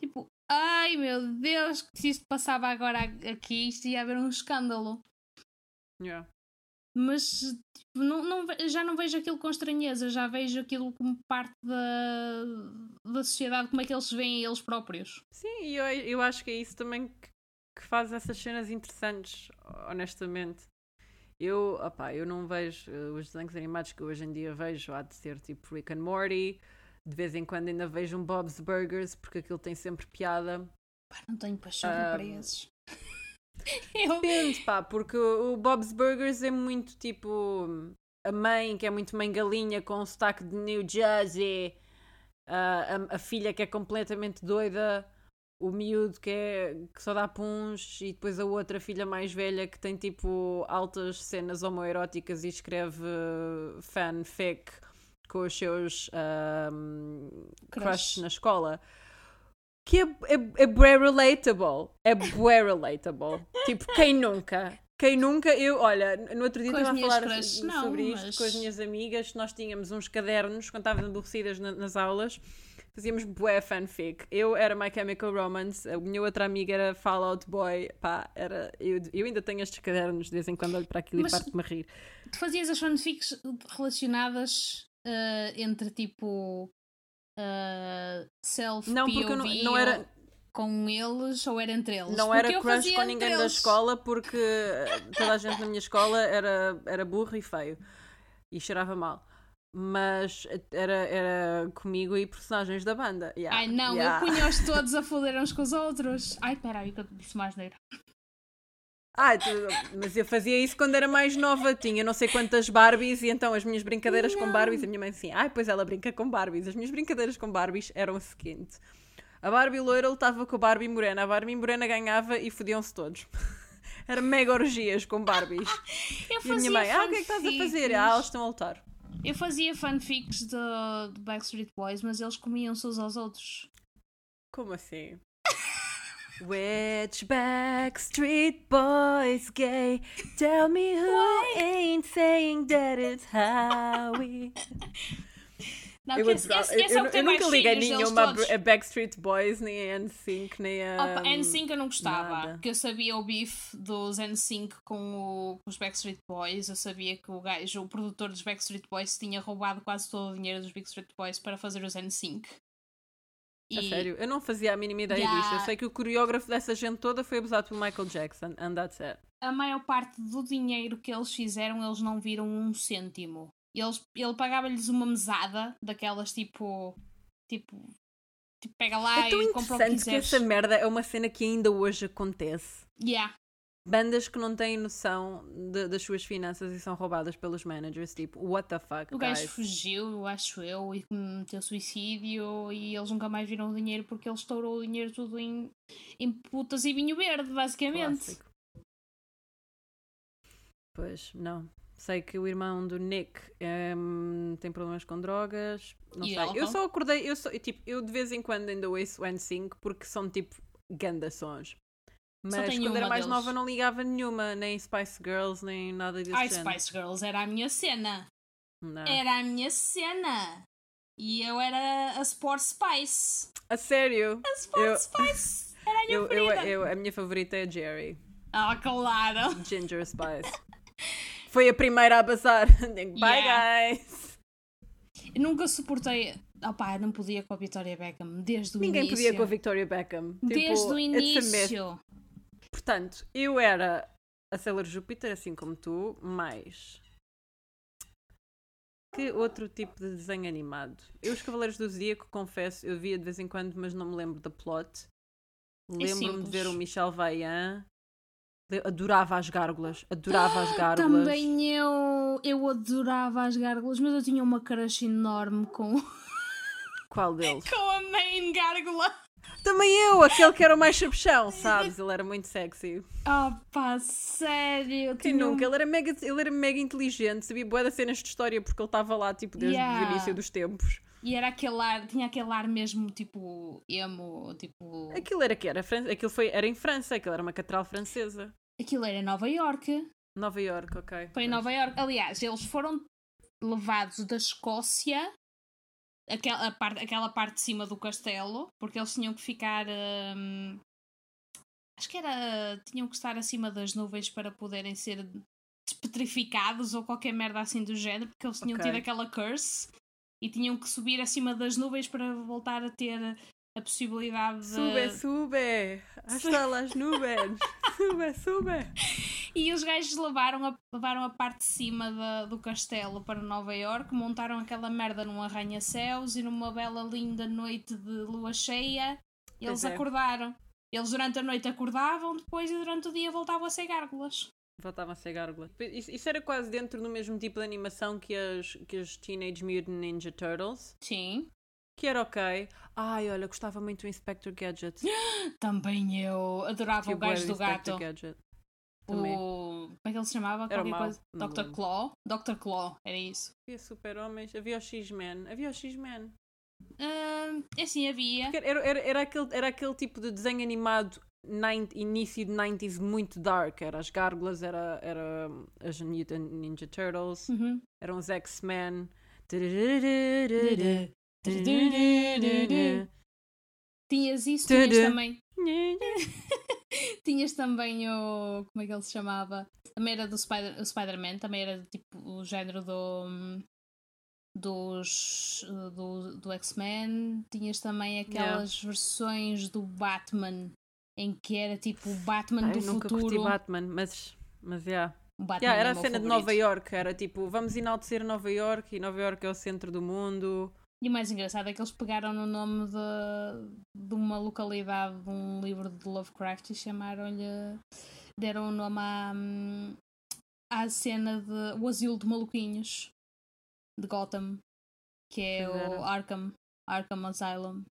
S2: tipo, ai meu Deus, que se isto passava agora aqui, isto ia haver um escândalo.
S1: Yeah.
S2: Mas tipo, não, não já não vejo aquilo com estranheza, já vejo aquilo como parte da, da sociedade, como é que eles se veem a eles próprios.
S1: Sim, e eu, eu acho que é isso também que, que faz essas cenas interessantes, honestamente. Eu, opá, eu não vejo eh, os desenhos animados que hoje em dia vejo, há de ser tipo Rick and Morty, de vez em quando ainda vejo um Bob's Burgers, porque aquilo tem sempre piada.
S2: Pá, não tenho pachorra para
S1: Ahm.
S2: esses. Eu,
S1: Depende, pá, porque o Bob's Burgers é muito tipo a mãe, que é muito mãe galinha, com o sotaque de New Jersey, a, a- a filha que é completamente doida, o miúdo que, é, que só dá puns, e depois a outra filha mais velha que tem tipo altas cenas homoeróticas e escreve fanfic com os seus ahm,
S2: Crush.
S1: crush na escola. Que é, é, é bué relatable. É bué relatable. tipo, quem nunca? Quem nunca? Eu, olha, no outro dia estava a falar
S2: crushes,
S1: so-
S2: não,
S1: sobre isto
S2: mas-
S1: com as minhas amigas. Nós tínhamos uns cadernos quando estávamos aborrecidas na- nas aulas. Fazíamos bué fanfic. Eu era My Chemical Romance, a minha outra amiga era Fallout Boy. Pá, era, eu, eu ainda tenho estes cadernos, de vez em quando olho para aquilo
S2: Mas-
S1: e parto-me a rir.
S2: tu fazias as fanfics relacionadas ah, entre tipo ah, self
S1: Não, porque eu não, não era.
S2: com eles ou era entre eles?
S1: Não
S2: Porque
S1: era crush com ninguém da escola porque eh, toda a gente na minha escola era, era burro e feio e cheirava mal. Mas era, era comigo e personagens da banda. Yeah,
S2: Ai não,
S1: yeah.
S2: eu punha-os todos a foder uns com os outros. Ai, peraí, que eu disse mais neira.
S1: Ai, tu- mas eu fazia isso quando era mais nova. Tinha não sei quantas Barbies e então as minhas brincadeiras com
S2: Não.
S1: Barbies. A minha mãe assim, ai, pois ela brinca com Barbies. As minhas brincadeiras com Barbies eram o seguinte: a Barbie loira lutava com a Barbie morena. A Barbie morena ganhava e fodiam-se todos. Era mega orgias com Barbies.
S2: Eu
S1: E a minha mãe, ah, o que é que estás a fazer? Ah, elas estão a lutar.
S2: Eu fazia fanfics do, do Backstreet Boys, mas eles comiam-se uns aos outros.
S1: Como assim? Which Backstreet Boys gay? Tell me who ain't saying that it's how we.
S2: Não,
S1: Eu,
S2: esse, esse, esse é
S1: eu-
S2: o que
S1: eu nunca liguei nenhuma a
S2: todos.
S1: a Backstreet Boys, nem a NSYNC, nem a.
S2: Opa, NSYNC eu não gostava,
S1: nada.
S2: porque eu sabia o bife dos NSYNC com, o, com os Backstreet Boys, eu sabia que o gajo, o produtor dos Backstreet Boys tinha roubado quase todo o dinheiro dos Backstreet Boys para fazer os NSYNC.
S1: A
S2: E-
S1: sério, eu não fazia a mínima ideia
S2: Yeah.
S1: disto. Eu sei que o coreógrafo dessa gente toda foi abusado por Michael Jackson, and that's it.
S2: a maior parte do dinheiro que eles fizeram, eles não viram um cêntimo. Eles, ele pagava-lhes uma mesada daquelas tipo. Tipo. Tipo, pega lá
S1: É tão
S2: e compra o que
S1: interessante que
S2: quiseres.
S1: essa merda é uma cena que ainda hoje acontece.
S2: Yeah.
S1: bandas que não têm noção de- das suas finanças e são roubadas pelos managers, tipo, what the fuck,
S2: O gajo fugiu, acho eu, e cometeu suicídio e eles nunca mais viram o dinheiro porque ele estourou o dinheiro tudo em, em putas e vinho verde, basicamente.
S1: Clássico. Pois, não. Sei que o irmão do Nick hum, tem problemas com drogas. Não
S2: E
S1: sei. Eu só acordei, eu, só, tipo, eu de vez em quando ainda ouço o N5 porque são tipo ganda sons. Mas quando era mais
S2: deles.
S1: nova não ligava nenhuma, nem Spice Girls, nem nada desse
S2: Ai,
S1: género.
S2: Spice Girls era a minha cena.
S1: Não.
S2: Era a minha cena. E eu era a Sport Spice.
S1: A sério?
S2: A Sport
S1: Eu-
S2: Spice. Era a minha
S1: Eu, eu, eu, a minha favorita é a Jerry.
S2: Ah, claro.
S1: Ginger Spice. Foi a primeira a. Digo, Bye,
S2: Yeah.
S1: guys.
S2: Eu nunca suportei. Opá, não podia com a Victoria Beckham desde o
S1: Ninguém
S2: início.
S1: podia com a Victoria Beckham. Tipo,
S2: Desde o
S1: myth.
S2: início.
S1: Portanto, eu era a Sailor Júpiter, assim como tu, mas. Que outro tipo de desenho animado? Eu, os Cavaleiros do Zodíaco, confesso, eu via de vez em quando, mas não me lembro da plot. Lembro-me de ver o Michel Vaillant. Le- Adorava as gárgulas. Adorava as gárgulas.
S2: Também eu, eu adorava as gárgulas, mas eu tinha uma crush enorme com,
S1: Qual deles?
S2: com a main gárgula.
S1: Também eu, aquele que era o mais chapchão, sabes? Ele era muito sexy.
S2: Oh pá, sério.
S1: Quem
S2: tinha
S1: nunca? Ele era, mega, ele era mega inteligente, sabia boa das cenas de história porque ele estava lá tipo desde
S2: Yeah.
S1: o início dos tempos.
S2: E era aquele ar, tinha aquele ar mesmo tipo emo, tipo.
S1: Aquilo era que era, Fran- aquilo foi, era em França, aquilo era uma catedral francesa.
S2: Aquilo era Nova York.
S1: Nova York, ok.
S2: Foi em Nova York. Aliás, eles foram levados da Escócia, aquela parte, aquela parte de cima do castelo, porque eles tinham que ficar. hum, acho que era. tinham que estar acima das nuvens para poderem ser despetrificados ou qualquer merda assim do género, porque eles tinham
S1: Ok.
S2: tido aquela curse e tinham que subir acima das nuvens para voltar a ter a possibilidade de.
S1: Sube, sube! Hasta las nubes! sube, sube!
S2: E os gajos levaram a, levaram a parte de cima da- do castelo para Nova York, montaram aquela merda num arranha-céus e numa bela linda noite de lua cheia, eles
S1: é.
S2: acordaram. Eles durante a noite acordavam, depois e durante o dia voltavam a ser gárgulas.
S1: Voltava a ser gárgula. Isso, isso era quase dentro do mesmo tipo de animação que as, que as Teenage Mutant Ninja Turtles.
S2: Sim.
S1: Que era ok. Ai, olha, gostava muito do Inspector Gadget.
S2: Também eu adorava o gajo do
S1: Inspector
S2: gato.
S1: Gadget.
S2: O...
S1: Também.
S2: Como é que ele se chamava?
S1: Era
S2: Qualquer
S1: mau,
S2: coisa. Dr.
S1: lembro.
S2: Claw? Dr. Claw, era isso.
S1: Havia super-homens, havia o X-Men, havia o X-Men.
S2: Ah, assim havia.
S1: Era, era, era, aquele, era aquele tipo de desenho animado início de 90s muito dark. Era as gárgulas, era, era as Ninja Turtles,
S2: Uhum.
S1: eram os X-Men.
S2: Tinhas isso, tinhas também. Tinhas também o. Como é que ele se chamava? Também era do Spider- Spider-Man, também era tipo o género do. dos. do, do X-Men. Tinhas também aquelas versões do Batman em que era tipo o Batman
S1: Ai,
S2: do
S1: nunca curti
S2: futuro.
S1: Batman, mas, mas yeah.
S2: O Batman
S1: Yeah,
S2: é
S1: era
S2: o
S1: a cena de
S2: favorito.
S1: Nova York, era tipo, vamos enaltecer Nova York e Nova York é o centro do mundo.
S2: E o mais engraçado é que eles pegaram no nome de, de uma localidade de um livro de Lovecraft e chamaram-lhe. deram o nome à, à cena de. o Asilo de Maluquinhos de Gotham, que é o. Arkham, Arkham Asylum.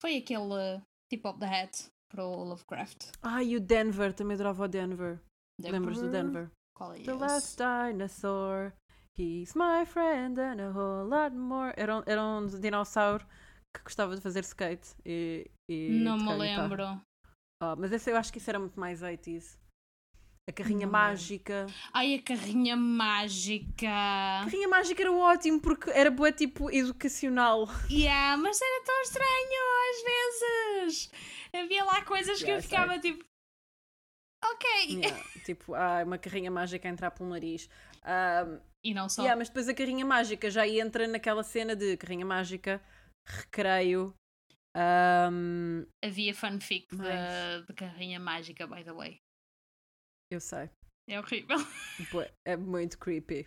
S2: Foi aquele tip of the hat para o Lovecraft.
S1: Ai, e o Denver, também adorava o Denver. Lembras do Denver?
S2: Qual é
S1: The
S2: esse?
S1: last dinosaur, he's my friend and a whole lot more. Era um, era um dinossauro que gostava de fazer skate e, e
S2: Não me lembro.
S1: Ah, mas esse, eu acho que isso era muito mais 80s. A carrinha
S2: Não
S1: mágica.
S2: Ai, a carrinha mágica!
S1: A carrinha mágica era ótimo porque era boa tipo educacional.
S2: Yeah, mas era tão estranho às vezes. Havia lá coisas que
S1: Yeah,
S2: eu ficava tipo. Ok.
S1: Yeah, tipo, ah, uma carrinha mágica a entrar pelo nariz. Ah,
S2: E não só.
S1: yeah, mas depois a carrinha mágica já entra naquela cena de carrinha mágica, recreio. ahm,
S2: Havia fanfic de,
S1: Mais.
S2: de carrinha mágica, by the way.
S1: Eu sei.
S2: É horrível.
S1: É muito creepy.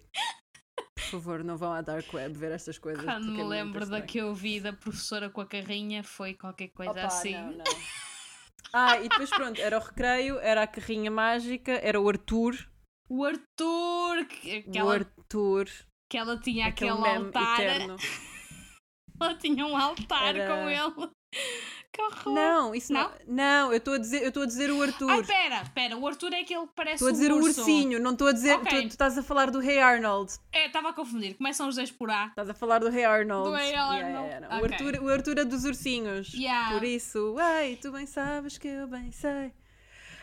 S1: Por favor, não vão à Dark Web ver estas coisas.
S2: Quando me
S1: é muito
S2: lembro da que eu vi da professora com a carrinha, foi qualquer coisa
S1: Opa,
S2: assim.
S1: não, não. Ah, e depois pronto, era o recreio, era a carrinha mágica, era o Arthur.
S2: O Arthur, que, que,
S1: o
S2: ela,
S1: Arthur.
S2: que ela tinha
S1: aquele
S2: aquele altar.
S1: eterno.
S2: Ela tinha um altar
S1: Era-
S2: com ele. Que horror.
S1: Não, isso não. Não, eu estou a dizer, eu estou a dizer o Arthur.
S2: Ai, pera, pera. O Arthur é aquele que parece
S1: Estou a dizer
S2: um
S1: o ursinho, não estou a dizer.
S2: Ok.
S1: Tu, tu estás a falar do Hey Arnold.
S2: É, estava a confundir. Começam os dois por A.
S1: Estás a falar do Hey Arnold.
S2: Do Hey Arnold.
S1: yeah, yeah. O,
S2: Ok.
S1: Arthur, o Arthur é dos ursinhos.
S2: Yeah.
S1: Por isso, ai, tu bem sabes que eu bem sei.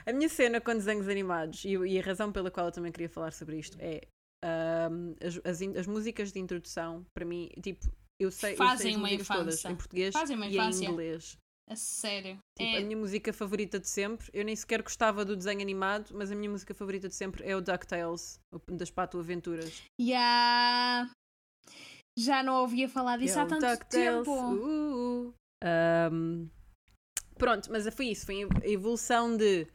S1: A minha cena com desenhos animados, e, e a razão pela qual eu também queria falar sobre isto, é ahm, as, as, as músicas de introdução, para mim, tipo, eu sei, eu sei
S2: Fazem uma
S1: músicas todas
S2: infância.
S1: em português
S2: Fazem uma
S1: e em
S2: infância.
S1: inglês.
S2: A sério.
S1: Tipo,
S2: é,
S1: a minha música favorita de sempre, eu nem sequer gostava do desenho animado, mas a minha música favorita de sempre é o DuckTales, o das Pato Aventuras.
S2: Ya. Já não ouvia falar disso
S1: É
S2: há tanto
S1: DuckTales,
S2: tempo.
S1: uh, uh. Ahm, pronto, mas foi isso, foi a evolução de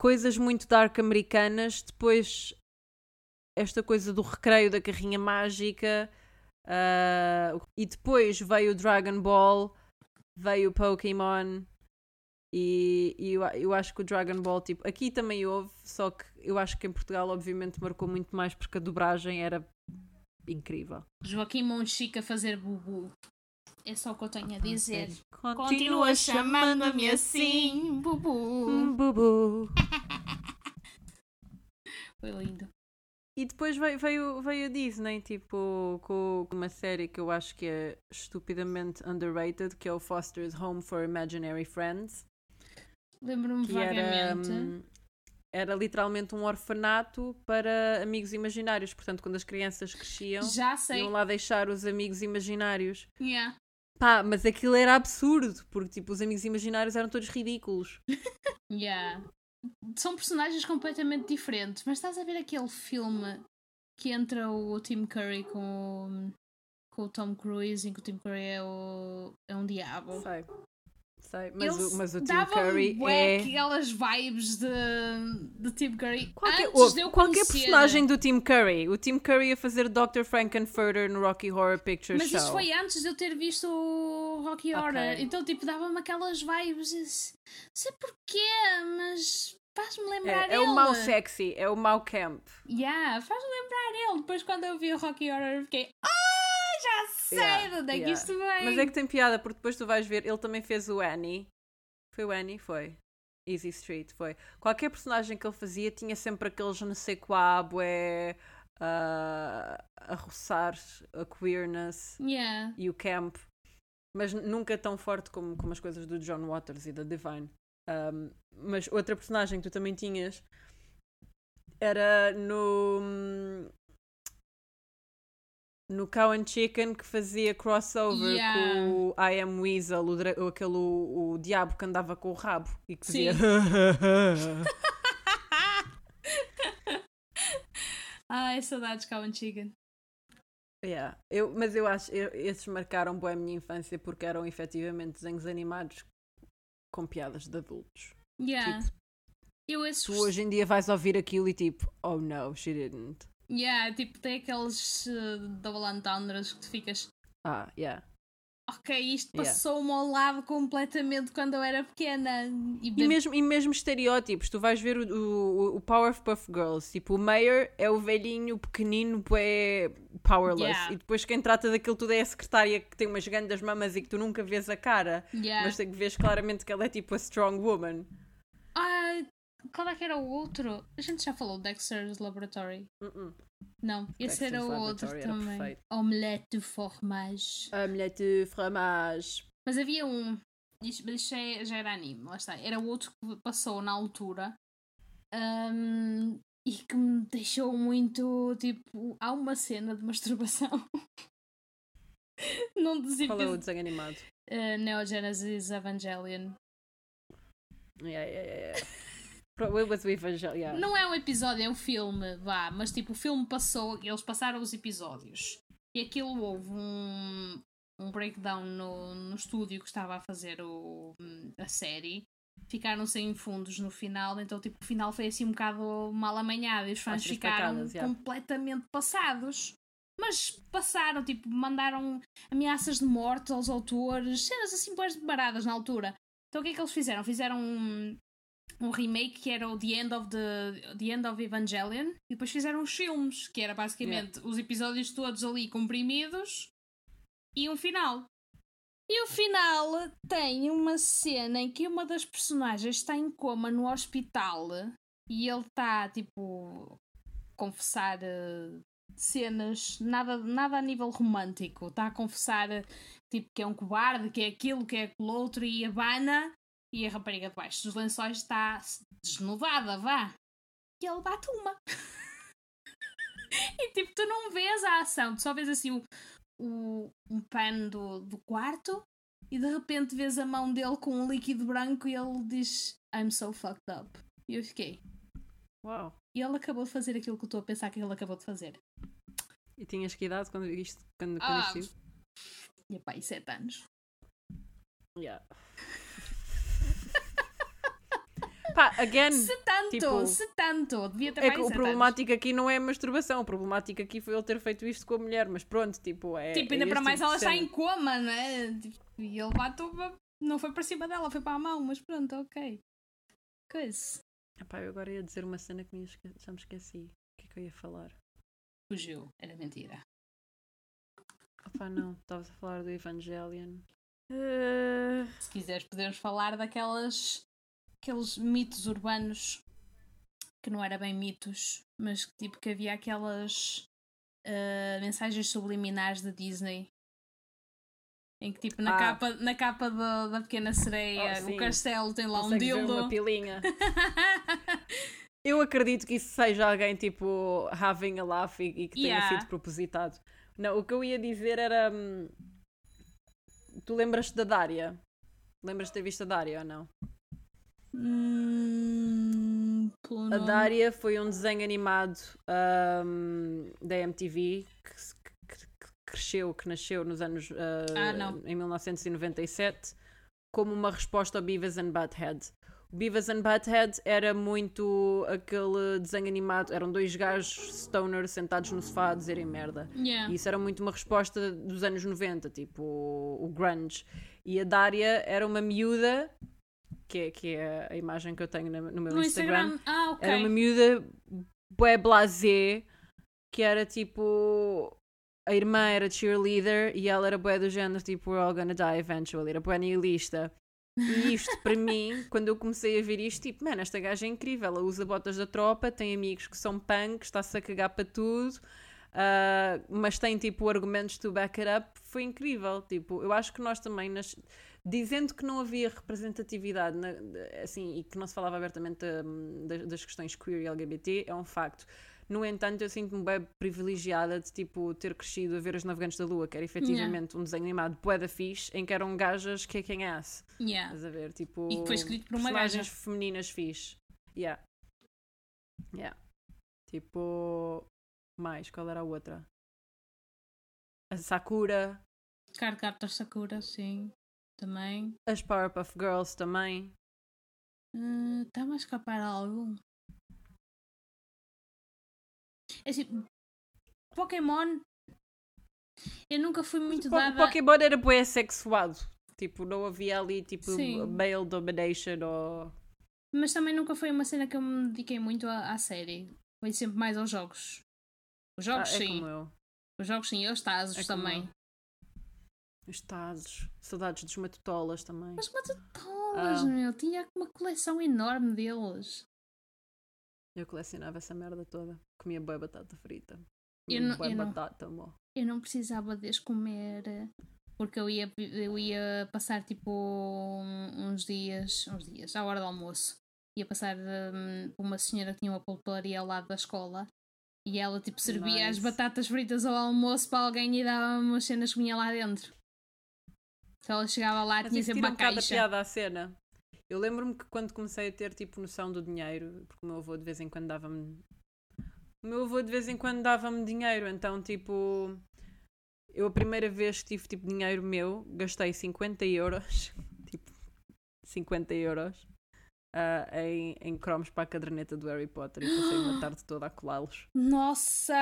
S1: coisas muito dark americanas, depois esta coisa do recreio da carrinha mágica, ah, e depois veio o Dragon Ball, veio o Pokémon. E, e eu, eu acho que o Dragon Ball, tipo, aqui também houve, só que eu acho que em Portugal, obviamente, marcou muito mais porque a dobragem era incrível.
S2: Joaquim Monchique a fazer bubu. É só o que eu tenho a dizer.
S1: Continua,
S2: Continua chamando-me assim, bubu.
S1: Bubu.
S2: Foi lindo.
S1: E depois veio, veio, veio a Disney, tipo, com, uma série que eu acho que é estupidamente underrated, que é o Foster's Home for Imaginary Friends.
S2: Lembro-me
S1: Que era,
S2: vagamente.
S1: hum, era literalmente um orfanato para amigos imaginários. Portanto, quando as crianças cresciam,
S2: Já sei.
S1: iam lá deixar os amigos imaginários.
S2: Yeah.
S1: Pá, mas aquilo era absurdo, porque tipo, os amigos imaginários eram todos ridículos.
S2: Yeah. São personagens completamente diferentes, mas estás a ver aquele filme que entra o Tim Curry com, o- com o Tom Cruise, em que o Tim Curry é, o, é um diabo.
S1: Sei. Sei. Mas,
S2: Eles
S1: o, mas o Tim Curry é.
S2: aquelas vibes de, de Tim Curry
S1: Qualquer,
S2: antes eu
S1: qualquer
S2: conhecer.
S1: personagem do Tim Curry. O Tim Curry a fazer Dr. Frankenfurter no Rocky Horror Picture
S2: Mas
S1: Show.
S2: isso foi antes de eu ter visto o Rocky. Horror. Então, tipo, dava-me aquelas vibes. Não sei porquê, mas faz-me lembrar
S1: É, é
S2: ele.
S1: o mau sexy, é o mau camp.
S2: Yeah, faz-me lembrar ele. Depois, quando eu vi o Rocky Horror, eu fiquei. Ah, já sei
S1: Yeah,
S2: de onde é que isto vem.
S1: Mas é que tem piada, porque depois tu vais ver, ele também fez o Annie. Foi o Annie? Foi. Easy Street, foi. Qualquer personagem que ele fazia tinha sempre aqueles não sei qual, é a roçar a queerness
S2: Yeah.
S1: e o camp, mas nunca tão forte como, como as coisas do John Waters e da Divine. Um, mas outra personagem que tu também tinhas era no no Cow and Chicken que fazia crossover
S2: Yeah.
S1: com o I Am Weasel, o, aquele o, o diabo que andava com o rabo e que fazia
S2: Ai, saudades Cow and Chicken.
S1: Yeah. Eu, mas eu acho eu- esses marcaram bem a minha infância porque eram efetivamente desenhos animados com piadas de adultos.
S2: Yeah.
S1: Tipo,
S2: eu esses.
S1: Tu hoje em dia vais ouvir aquilo e tipo, oh no, she didn't.
S2: Yeah, tipo, tem aqueles uh, double entendres que tu ficas.
S1: Ah, yeah.
S2: Ok, isto passou-me ao lado completamente quando eu era pequena. E,
S1: E mesmo, e mesmo estereótipos, tu vais ver o, o, o Powerpuff Girls, tipo, o Mayor é o velhinho pequenino, é powerless,
S2: Yeah.
S1: e depois quem trata daquilo tudo é a secretária que tem umas grandes mamas e que tu nunca vês a cara,
S2: Yeah.
S1: mas tem que vês claramente que ela é tipo a strong woman.
S2: Ah, qual é que era o outro? A gente já falou Dexter's Laboratory.
S1: Uh-uh.
S2: Não, esse
S1: Dexter's
S2: era o outro também.
S1: perfeito.
S2: Omelette de fromage.
S1: Mulher de fromage.
S2: Mas havia um. Mas isto já, era anime, lá está. Era outro que passou na altura. ahm, e que me deixou muito. Tipo, há uma cena de masturbação. Num dos
S1: Qual é o desenho animado?
S2: Uh, Neo Genesis Evangelion.
S1: Yeah, yeah, yeah, yeah. Was o.
S2: Não é um episódio, é um filme, vá, mas tipo, o filme passou, eles passaram os episódios e aquilo houve um, um breakdown no, no estúdio que estava a fazer o, a série. Ficaram sem fundos no final, então tipo, o final foi assim um bocado mal amanhado e os fãs ficaram
S1: facadas, yeah.
S2: completamente passados. Mas passaram, tipo, mandaram ameaças de morte aos autores, cenas assim boas baradas na altura. Então o que é que eles fizeram? Fizeram um, um remake que era o The End of the, the End of Evangelion e depois fizeram os filmes, que era basicamente os episódios todos ali comprimidos e um final. E o final tem uma cena em que uma das personagens está em coma no hospital e ele está tipo confessar eh, cenas, nada, nada a nível romântico, está a confessar eh, tipo que é um cobarde, que é aquilo, que é aquilo outro e abana e a rapariga debaixo dos lençóis está desnudada, vá. E ele bate uma. e tipo, tu não vês a ação, tu só vês assim o, o, um pano do, do quarto e de repente vês a mão dele com um líquido branco e ele diz I'm so fucked up. E eu fiquei.
S1: Uau.
S2: E ele acabou de fazer aquilo que eu estou a pensar que ele acabou de fazer.
S1: E tinhas que idade quando isto, quando, quando
S2: Ah,
S1: isto?
S2: E pá, e sete anos.
S1: Yeah. Pá, again,
S2: Se tanto,
S1: tipo,
S2: se tanto, devia ter
S1: é que o problemático aqui não é a masturbação, o problemático aqui foi ele ter feito isto com a mulher, mas pronto, tipo, é.
S2: Tipo,
S1: é
S2: ainda
S1: este
S2: para mais
S1: tipo
S2: ela está em coma, não é? Tipo, E ele bateu, não foi para cima dela, foi para a mão, mas pronto, ok. Coisa.
S1: Epá, eu agora ia dizer uma cena que me esque- já me esqueci. O que é que eu ia falar?
S2: Fugiu, era mentira.
S1: Opá, não, estavas a falar do Evangelion. Eh,
S2: Se quiseres, podemos falar daquelas. Aqueles mitos urbanos que não era bem mitos, mas que, tipo que havia aquelas ah, mensagens subliminares da Disney. Em que tipo na
S1: Ah.
S2: capa, na capa da, da pequena sereia,
S1: Oh,
S2: o castelo tem lá um
S1: Consegues ver
S2: dildo.
S1: uma pilinha. Eu acredito que isso seja alguém tipo having a laugh e, e que tenha
S2: Yeah.
S1: sido propositado. Não, o que eu ia dizer era. hum, Tu lembras-te da Dária? Lembras-te de ter visto a Dária ou não?
S2: Hum,
S1: A. Dária foi um desenho animado hum, da MTV que, que- que- cresceu, que nasceu nos anos
S2: Ah,
S1: ah,
S2: não.
S1: em 1997 como uma resposta ao Beavis and Butthead. O Beavis and Butthead era muito aquele desenho animado, eram dois gajos stoners sentados no sofá a dizerem merda.
S2: Yeah.
S1: E isso era muito uma resposta dos anos 90, tipo o, o grunge. E a Dária era uma miúda, que é, que é a imagem que eu tenho no meu
S2: No
S1: Instagram.
S2: Instagram. Ah, ok.
S1: Era uma miúda bué blasé, que era tipo... A irmã era cheerleader e ela era bué do género tipo We're all gonna die eventually, era bué nihilista. E isto, para mim, quando eu comecei a ver isto, tipo, mano, esta gaja é incrível. Ela usa botas da tropa, tem amigos que são punk, está-se a cagar para tudo, ah, mas tem, tipo, argumentos to back it up. Foi incrível. Tipo, eu acho que nós também, nas... dizendo que não havia representatividade, na- assim, e que não se falava abertamente hum, das, questões queer e LGBT, é um facto. No entanto, eu sinto-me bem privilegiada de tipo, ter crescido a ver As Navegantes da Lua, que era efetivamente um desenho animado bué da fixe, em que eram gajas que é quem ass.
S2: Yeah.
S1: Estás a ver? Tipo,
S2: E que foi escrito por uma
S1: personagens
S2: gaja.
S1: femininas fixe. Yeah. Yeah. Tipo. Mais, qual era a outra? A Sakura,
S2: Card Captor Sakura, sim. Também.
S1: as Powerpuff Girls também.
S2: Está-me a escapar algo. É assim, Pokémon. Eu nunca fui muito
S1: Po-
S2: dada.
S1: Pokémon era bué sexuado. Tipo, não havia ali tipo
S2: Sim.
S1: male domination ou.
S2: Mas também nunca foi uma cena que eu me dediquei muito à, à série. Foi sempre mais aos jogos. Os
S1: Ah,
S2: jogos,
S1: é
S2: sim.
S1: eu.
S2: Os jogos, sim. E os Tazos
S1: É
S2: também.
S1: Eu. Os Tazos. Saudades dos Matutolas também.
S2: Mas matatolas,
S1: Ah.
S2: meu. Tinha uma coleção enorme deles.
S1: Eu colecionava essa merda toda. Comia boa batata frita.
S2: Eu
S1: Comia
S2: não- eu não-
S1: batata, amor.
S2: eu não precisava de as comer porque eu ia, eu ia passar tipo uns dias, uns dias, à hora do almoço. Ia passar hum, uma senhora que tinha uma pulparia ao lado da escola e ela tipo servia as
S1: Nice.
S2: batatas fritas ao almoço para alguém e dava umas cenas que vinha lá dentro. Então ela chegava lá
S1: Mas
S2: tinha sempre
S1: um
S2: uma caixa.
S1: piada à cena. Eu lembro-me que quando comecei a ter tipo noção do dinheiro, porque o meu avô de vez em quando dava-me. O meu avô de vez em quando dava-me dinheiro, então tipo. Eu a primeira vez que tive tipo dinheiro meu, gastei 50 euros, tipo 50 euros, ah, em, em cromos para a caderneta do Harry Potter e passei uma tarde toda a colá-los.
S2: Nossa!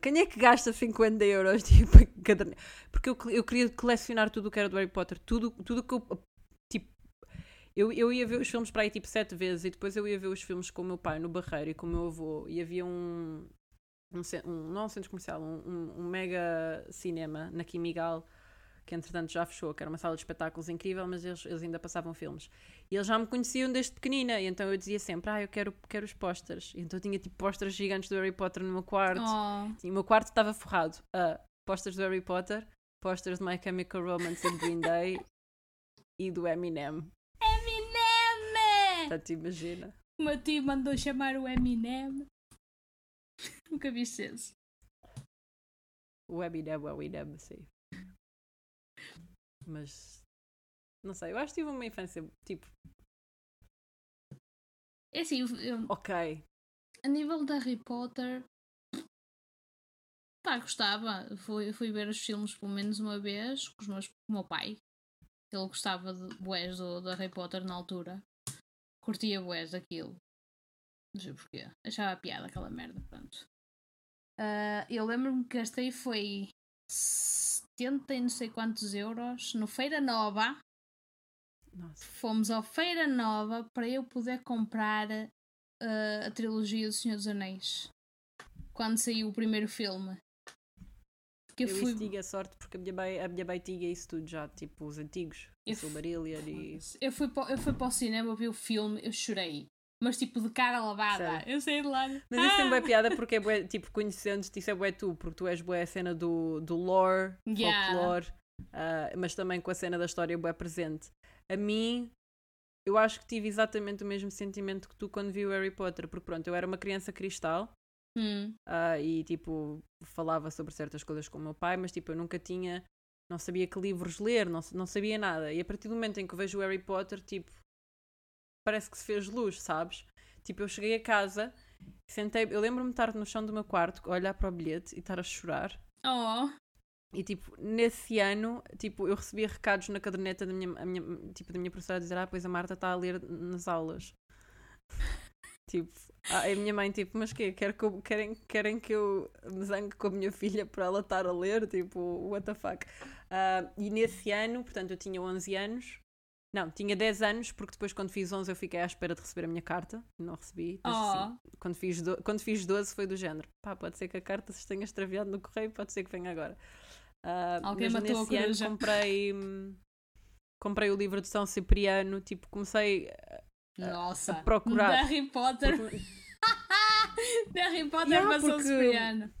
S1: Quem é que gasta 50 euros tipo, em caderneta? Porque eu, eu queria colecionar tudo o que era do Harry Potter, tudo tudo que eu. Tipo, eu, eu ia ver os filmes para aí tipo sete vezes e depois eu ia ver os filmes com o meu pai no Barreiro e com o meu avô e havia um. um, um não um centro comercial, um, um, um mega cinema na Quimigal que entretanto já fechou, que era uma sala de espetáculos incrível, mas eles, eles ainda passavam filmes. E eles já me conheciam desde pequenina, e então eu dizia sempre: Ah, eu quero, quero os pósteres. Então eu tinha tipo pósteres gigantes do Harry Potter no meu quarto.
S2: Oh,
S1: Sim, o meu quarto estava forrado a posters do Harry Potter, posters de My Chemical Romance e Green Day e do Eminem.
S2: Eminem!
S1: Portanto, imagina.
S2: O meu tio mandou chamar o Eminem. Nunca viste esse.
S1: O Eminem é o Eminem, sim. Mas. Não sei, eu acho que tive uma infância tipo,
S2: É assim, eu- eu-
S1: ok.
S2: a nível de Harry Potter. Pá, gostava. Fui, fui ver os filmes pelo menos uma vez com, os meus, com o meu pai. Ele gostava de boés do, do Harry Potter na altura. Curtia boés daquilo. Não sei porquê. Achava piada aquela merda, pronto. Ah, eu lembro-me que gastei foi 70 e não sei quantos euros no Feira Nova.
S1: Nossa.
S2: Fomos ao Feira Nova para eu poder comprar ah, a trilogia do Senhor dos Anéis. Quando saiu o primeiro filme. Que
S1: Eu,
S2: eu fui.
S1: isso tinha sorte porque a minha, mãe, a minha mãe tinha isso tudo já, tipo os antigos.
S2: Eu
S1: O Silmarillion e.
S2: Eu fui, para, eu fui para o cinema ver o filme, eu chorei. Mas tipo de cara lavada.
S1: Sério?
S2: Eu sei de lá.
S1: Mas isso
S2: Ah!
S1: bué piada porque é bué, tipo, conhecendo-te, isso é bué tu, porque tu és bué a cena do, do lore,
S2: Yeah.
S1: folclore, ah, mas também com a cena da história bué presente. A mim, eu acho que tive exatamente o mesmo sentimento que tu quando vi o Harry Potter, porque pronto, eu era uma criança cristal
S2: Hum,
S1: ah, e tipo, falava sobre certas coisas com o meu pai, mas tipo, eu nunca tinha, não sabia que livros ler, não, não sabia nada. E a partir do momento em que eu vejo o Harry Potter, tipo, parece que se fez luz, sabes? Tipo, eu cheguei a casa, sentei, eu lembro-me de estar no chão do meu quarto, olhar para o bilhete e estar a chorar.
S2: Oh,
S1: E tipo, nesse ano, tipo, eu recebia recados na caderneta da minha, minha, tipo, da minha professora a dizer, ah, pois a Marta está a ler nas aulas. tipo, a minha mãe, tipo, mas quê? Quer que eu- querem, querem que eu me zangue com a minha filha para ela estar a ler? Tipo, what the fuck? Ah, e nesse ano, portanto, eu tinha 11 anos. Não, tinha 10 anos, porque depois quando fiz 11 eu fiquei à espera de receber a minha carta. Não recebi.
S2: Oh.
S1: quando, fiz do- quando fiz 12 foi do género. Pá, pode ser que a carta se tenha extraviado no correio, pode ser que venha agora. Ah,
S2: Alguém
S1: mas
S2: matou a
S1: nesse ano
S2: coruja.
S1: comprei, comprei o livro de São Cipriano, tipo, comecei
S2: Nossa.
S1: procurar.
S2: De Harry Potter.
S1: porque-
S2: Harry Potter
S1: Yeah,
S2: passou
S1: porque-
S2: Cipriano.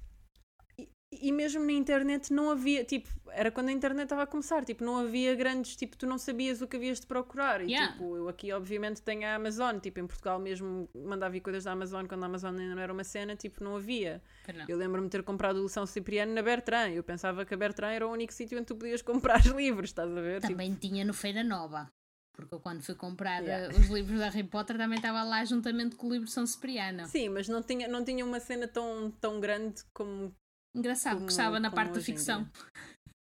S1: E, mesmo na internet não havia, tipo, era quando a internet estava a começar, tipo, não havia grandes, tipo, tu não sabias o que havias de procurar. E
S2: Yeah.
S1: tipo, eu aqui obviamente tenho a Amazon, tipo, em Portugal mesmo mandava vir coisas da Amazon quando a Amazon ainda não era uma cena, tipo, não havia.
S2: Não.
S1: Eu lembro-me de ter comprado o São Cipriano na Bertrand. Eu pensava que a Bertrand era o único sítio onde tu podias comprar livros, estás a ver? Tipo,
S2: Também tinha no Feira Nova. Porque eu quando fui comprar
S1: Yeah.
S2: eh, os livros de Harry Potter também estava lá juntamente com o livro de São Cipriano.
S1: sim, mas não tinha, não tinha uma cena tão, tão grande como.
S2: Engraçado
S1: Como-
S2: que estava na parte da ficção.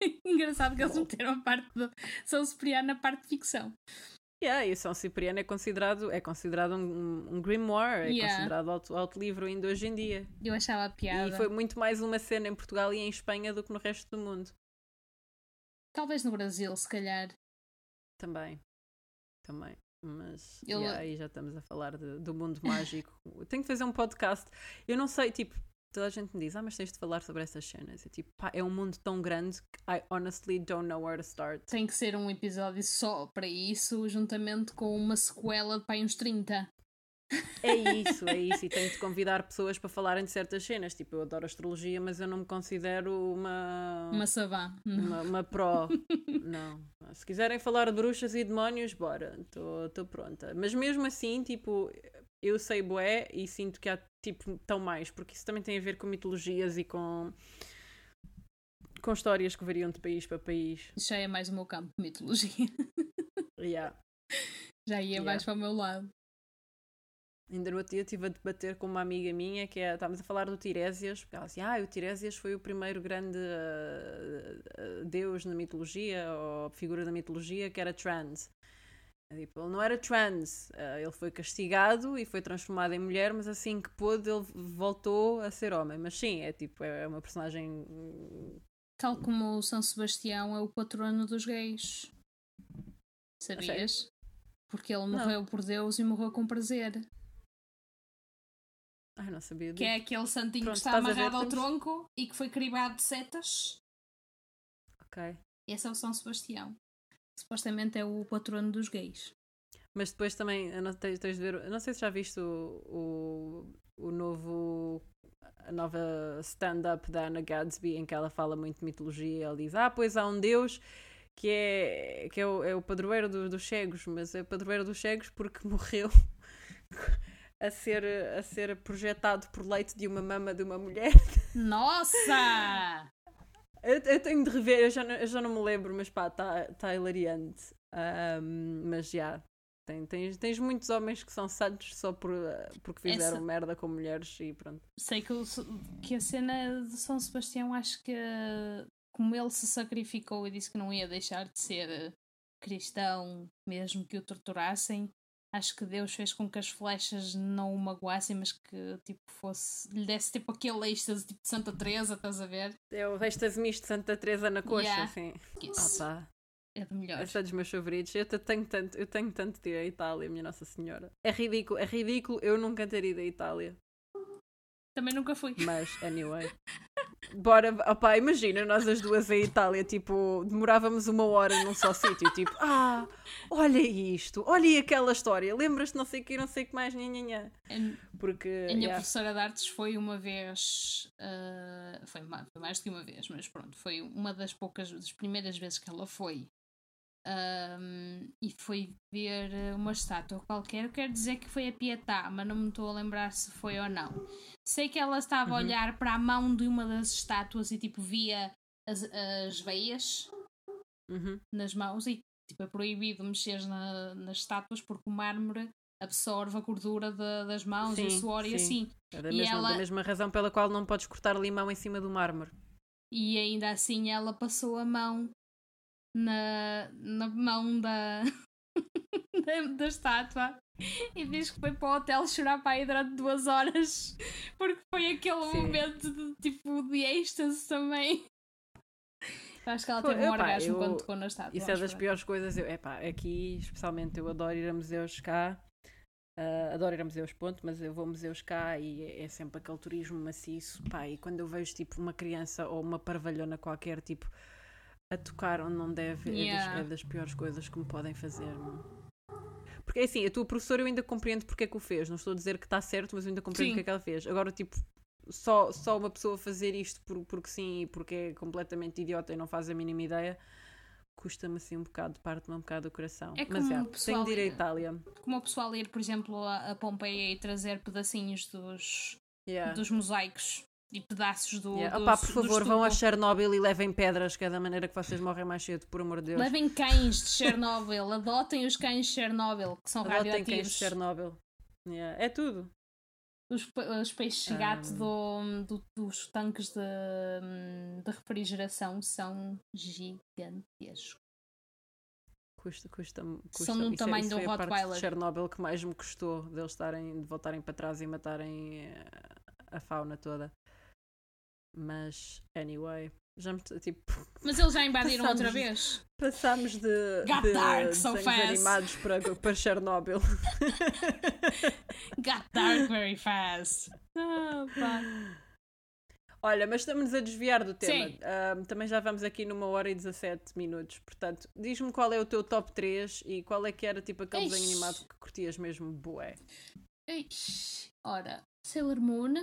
S2: Engraçado que eles meteram a parte do São Cipriano na parte de ficção.
S1: Yeah, e São Cipriano é considerado, é considerado um, um grimoire, é
S2: Yeah.
S1: considerado auto, auto-livro ainda hoje em dia.
S2: Eu achava a piada.
S1: E foi muito mais uma cena em Portugal e em Espanha do que no resto do mundo.
S2: Talvez no Brasil, se calhar.
S1: Também. Também. Mas
S2: Eu-
S1: yeah, aí já estamos a falar de- do mundo mágico. Tenho que fazer um podcast. Eu não sei, tipo, toda a gente me diz, ah, mas tens de falar sobre essas cenas. Eu, tipo, pá, é um mundo tão grande que I honestly don't know where to start.
S2: Tem que ser um episódio só para isso, juntamente com uma sequela de pai uns 30.
S1: É isso, é isso. E tenho de convidar pessoas para falarem de certas cenas. Tipo, eu adoro astrologia, mas eu não me considero uma.
S2: Uma savá.
S1: Uma, uma pró. Não. Se quiserem falar de bruxas e demónios, bora. Estou pronta. Mas mesmo assim, tipo, eu sei bué e sinto que há, tipo, tão mais. Porque isso também tem a ver com mitologias e com... Com histórias que variam de país para país.
S2: Já é mais o meu campo de mitologia.
S1: Yeah.
S2: Já ia
S1: Yeah.
S2: mais para o meu lado.
S1: Ainda no outro dia estive a debater com uma amiga minha que é, estávamos a falar do Tiresias, porque ela dizia, ah, o Tiresias foi o primeiro grande ah, ah, deus na mitologia, ou figura da mitologia, que era trans. Eu digo, ele não era trans, ah, ele foi castigado e foi transformado em mulher, mas assim que pôde ele voltou a ser homem. Mas sim, é tipo, é uma personagem...
S2: Tal como o São Sebastião é o patrono dos gays. Sabias? Porque ele
S1: Não.
S2: morreu por Deus e morreu com prazer.
S1: Ai, não sabia
S2: Que é
S1: disso.
S2: aquele santinho
S1: Pronto,
S2: que está amarrado ao tronco e que foi cribado de setas.
S1: Ok.
S2: Esse é o São Sebastião. Supostamente é o patrono dos gays.
S1: Mas depois também, não, tens, tens de ver, não sei se já viste o, o, o novo, a nova stand-up da Anna Gadsby, em que ela fala muito de mitologia. Ela diz: Ah, pois há um Deus que é, que é, o, é o padroeiro do- dos cegos, mas é o padroeiro dos cegos porque morreu a ser, a ser projetado por leite de uma mama de uma mulher.
S2: Nossa!
S1: Eu, eu tenho de rever, eu já não, eu já não me lembro, mas pá, está tá hilariante. Ahm, mas já, tem, tens, tens muitos homens que são santos só por, ah, porque fizeram
S2: Essa-
S1: merda com mulheres e pronto.
S2: Sei que, o- que a cena de São Sebastião, acho que como ele se sacrificou e disse que não ia deixar de ser eh, cristão, mesmo que o torturassem, acho que Deus fez com que as flechas não o magoassem, mas que tipo fosse, lhe desse tipo aquele êxtase tipo de Santa Teresa, estás a ver?
S1: É o êxtase misto de Santa Teresa na coxa,
S2: Yeah.
S1: assim. Ah
S2: Isso
S1: pá,
S2: é de melhor.
S1: esse é dos meus favoritos. Eu te- tenho tanto, eu tenho tanto de ir à Itália, minha Nossa Senhora. É ridículo, é ridículo eu nunca ter ido à Itália.
S2: Também nunca fui.
S1: Mas, anyway. bora, opá, imagina nós as duas em Itália, tipo, demorávamos uma hora num só sítio, tipo, ah, olha isto, olha aquela história, lembras-te não sei o que, não sei o que mais, nhanhanhã. Porque,
S2: a minha
S1: yeah,
S2: professora de artes foi uma vez. ah, foi, ma- foi mais do que uma vez, mas pronto, foi uma das poucas, das primeiras vezes que ela foi. Ahm, e foi ver uma estátua qualquer. Eu quero dizer que foi a Pietà, mas não me estou a lembrar se foi ou não. Sei que ela estava a
S1: Uhum.
S2: olhar para a mão de uma das estátuas e tipo via as, as veias
S1: uhum,
S2: nas mãos e tipo, é proibido mexer na, nas estátuas porque o mármore absorve a gordura da- das mãos e o
S1: Sim,
S2: suor e
S1: sim.
S2: assim.
S1: é da
S2: E
S1: mesma,
S2: ela-
S1: da mesma razão pela qual não podes cortar limão em cima do mármore.
S2: E ainda assim ela passou a mão na, na mão da, da, da estátua e diz que foi para o hotel chorar para aí durante duas horas porque foi aquele
S1: Sim.
S2: momento de tipo de êxtase também. Eu acho que ela
S1: Foi-
S2: teve um
S1: epá,
S2: orgasmo
S1: eu-
S2: quando tocou na estátua.
S1: Isso é das piores coisas. Eu, epá, aqui, especialmente, eu adoro ir a museus cá. Ah, adoro ir a museus, ponto, mas eu vou a museus cá e é, é sempre aquele turismo maciço. Pá, e quando eu vejo tipo uma criança ou uma parvalhona qualquer, tipo, a tocar onde não deve, é,
S2: Yeah.
S1: das, é das piores coisas que me podem fazer. meu. Porque é assim, a tua professora eu ainda compreendo porque é que o fez. Não estou a dizer que está certo, mas eu ainda compreendo
S2: Sim.
S1: porque é que ela fez. Agora, tipo, só, só uma pessoa fazer isto por, porque sim e porque é completamente idiota e não faz a mínima ideia, custa-me assim um bocado, parte-me um bocado do coração.
S2: É
S1: Mas
S2: como
S1: é,
S2: o pessoal
S1: tenho de ir à Itália.
S2: Como o pessoal ir, por exemplo, a, a Pompeia e trazer pedacinhos dos,
S1: Yeah.
S2: dos mosaicos e pedaços do.
S1: Yeah.
S2: do
S1: por
S2: do
S1: favor, vão a. Chernobyl e levem pedras, que é da maneira que vocês morrem mais cedo, por amor de Deus.
S2: Levem cães de Chernobyl, adotem os cães de Chernobyl, que são
S1: Adotem cães de. Chernobyl. Yeah. É tudo.
S2: Os, os peixes gato
S1: Ah.
S2: do, do- dos tanques de, de refrigeração são gigantescos.
S1: Custa, custa-me. Custa
S2: São do
S1: Isso é-
S2: tamanho
S1: isso
S2: de um
S1: foi a parte
S2: Rottweiler.
S1: de Chernobyl que mais me custou deles estarem, de voltarem para trás e matarem eh, a fauna toda. Mas, anyway, já me tipo,
S2: Mas eles já invadiram outra vez.
S1: passámos de,
S2: Got
S1: de
S2: dark so fast.
S1: animados para, para Chernobyl.
S2: Got dark very fast. Pá.
S1: Olha, mas estamos a desviar do tema. Ahm, também já vamos aqui numa hora e 17 minutos. Portanto, diz-me qual é o teu top 3 e qual é que era tipo aquele desenho animado que curtias mesmo, bué.
S2: Ixi, Ora, Sailor Moon.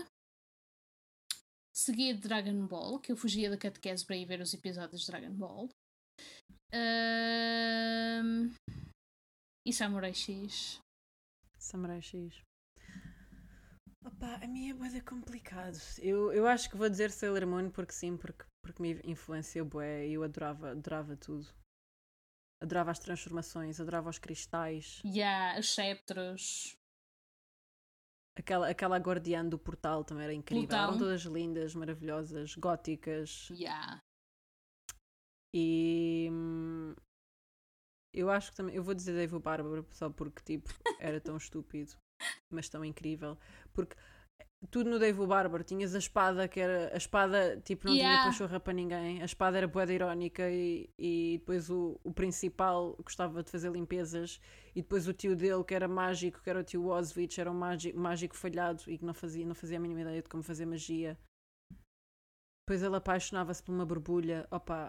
S2: Seguido de Dragon Ball, que eu fugia da catequese para ir ver os episódios de Dragon Ball. Ahm, E Samurai X.
S1: Samurai X. Opa, a minha é bué complicado. Eu, eu acho que vou dizer Sailor Moon porque sim, porque, porque me influenciou bué e eu adorava, adorava tudo. Adorava as transformações, adorava os cristais.
S2: Yeah, os Sceptros.
S1: Aquela, aquela guardiã do portal também era incrível.
S2: Plutão.
S1: Eram todas lindas, maravilhosas, góticas.
S2: Yeah.
S1: E hum, eu acho que também. Eu vou dizer Dave o Bárbaro só porque tipo era tão estúpido, mas tão incrível. Porque tudo no Dave o Bárbaro tinhas a espada que era. A espada tipo não
S2: Yeah.
S1: tinha pachorra para ninguém. A espada era boeda irónica e, e depois o, o principal gostava de fazer limpezas. E depois o tio dele, que era mágico, que era o tio Oswich, era um mágico, mágico falhado e que não fazia, não fazia a mínima ideia de como fazer magia. Depois ele apaixonava-se por uma borbulha. Opa,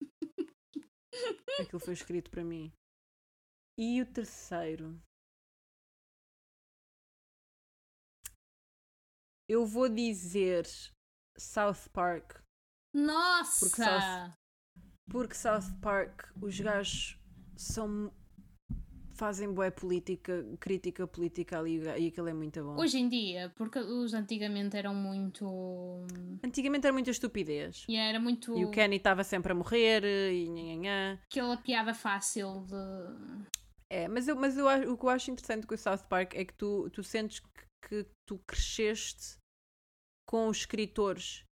S1: aquilo foi escrito para mim. E o terceiro. Eu vou dizer South Park.
S2: Nossa!
S1: Porque South- Porque South Park, os gajos são. fazem boa política, crítica política ali e aquilo é muito bom.
S2: Hoje em dia, porque os antigamente eram muito.
S1: Antigamente era muita estupidez.
S2: Yeah, era muito.
S1: E o Kenny estava sempre a morrer e nhanhanhã.
S2: Aquela piada fácil de.
S1: É, mas, eu, mas eu, o que eu acho interessante com o South Park é que tu, tu sentes que, que tu cresceste com os escritores.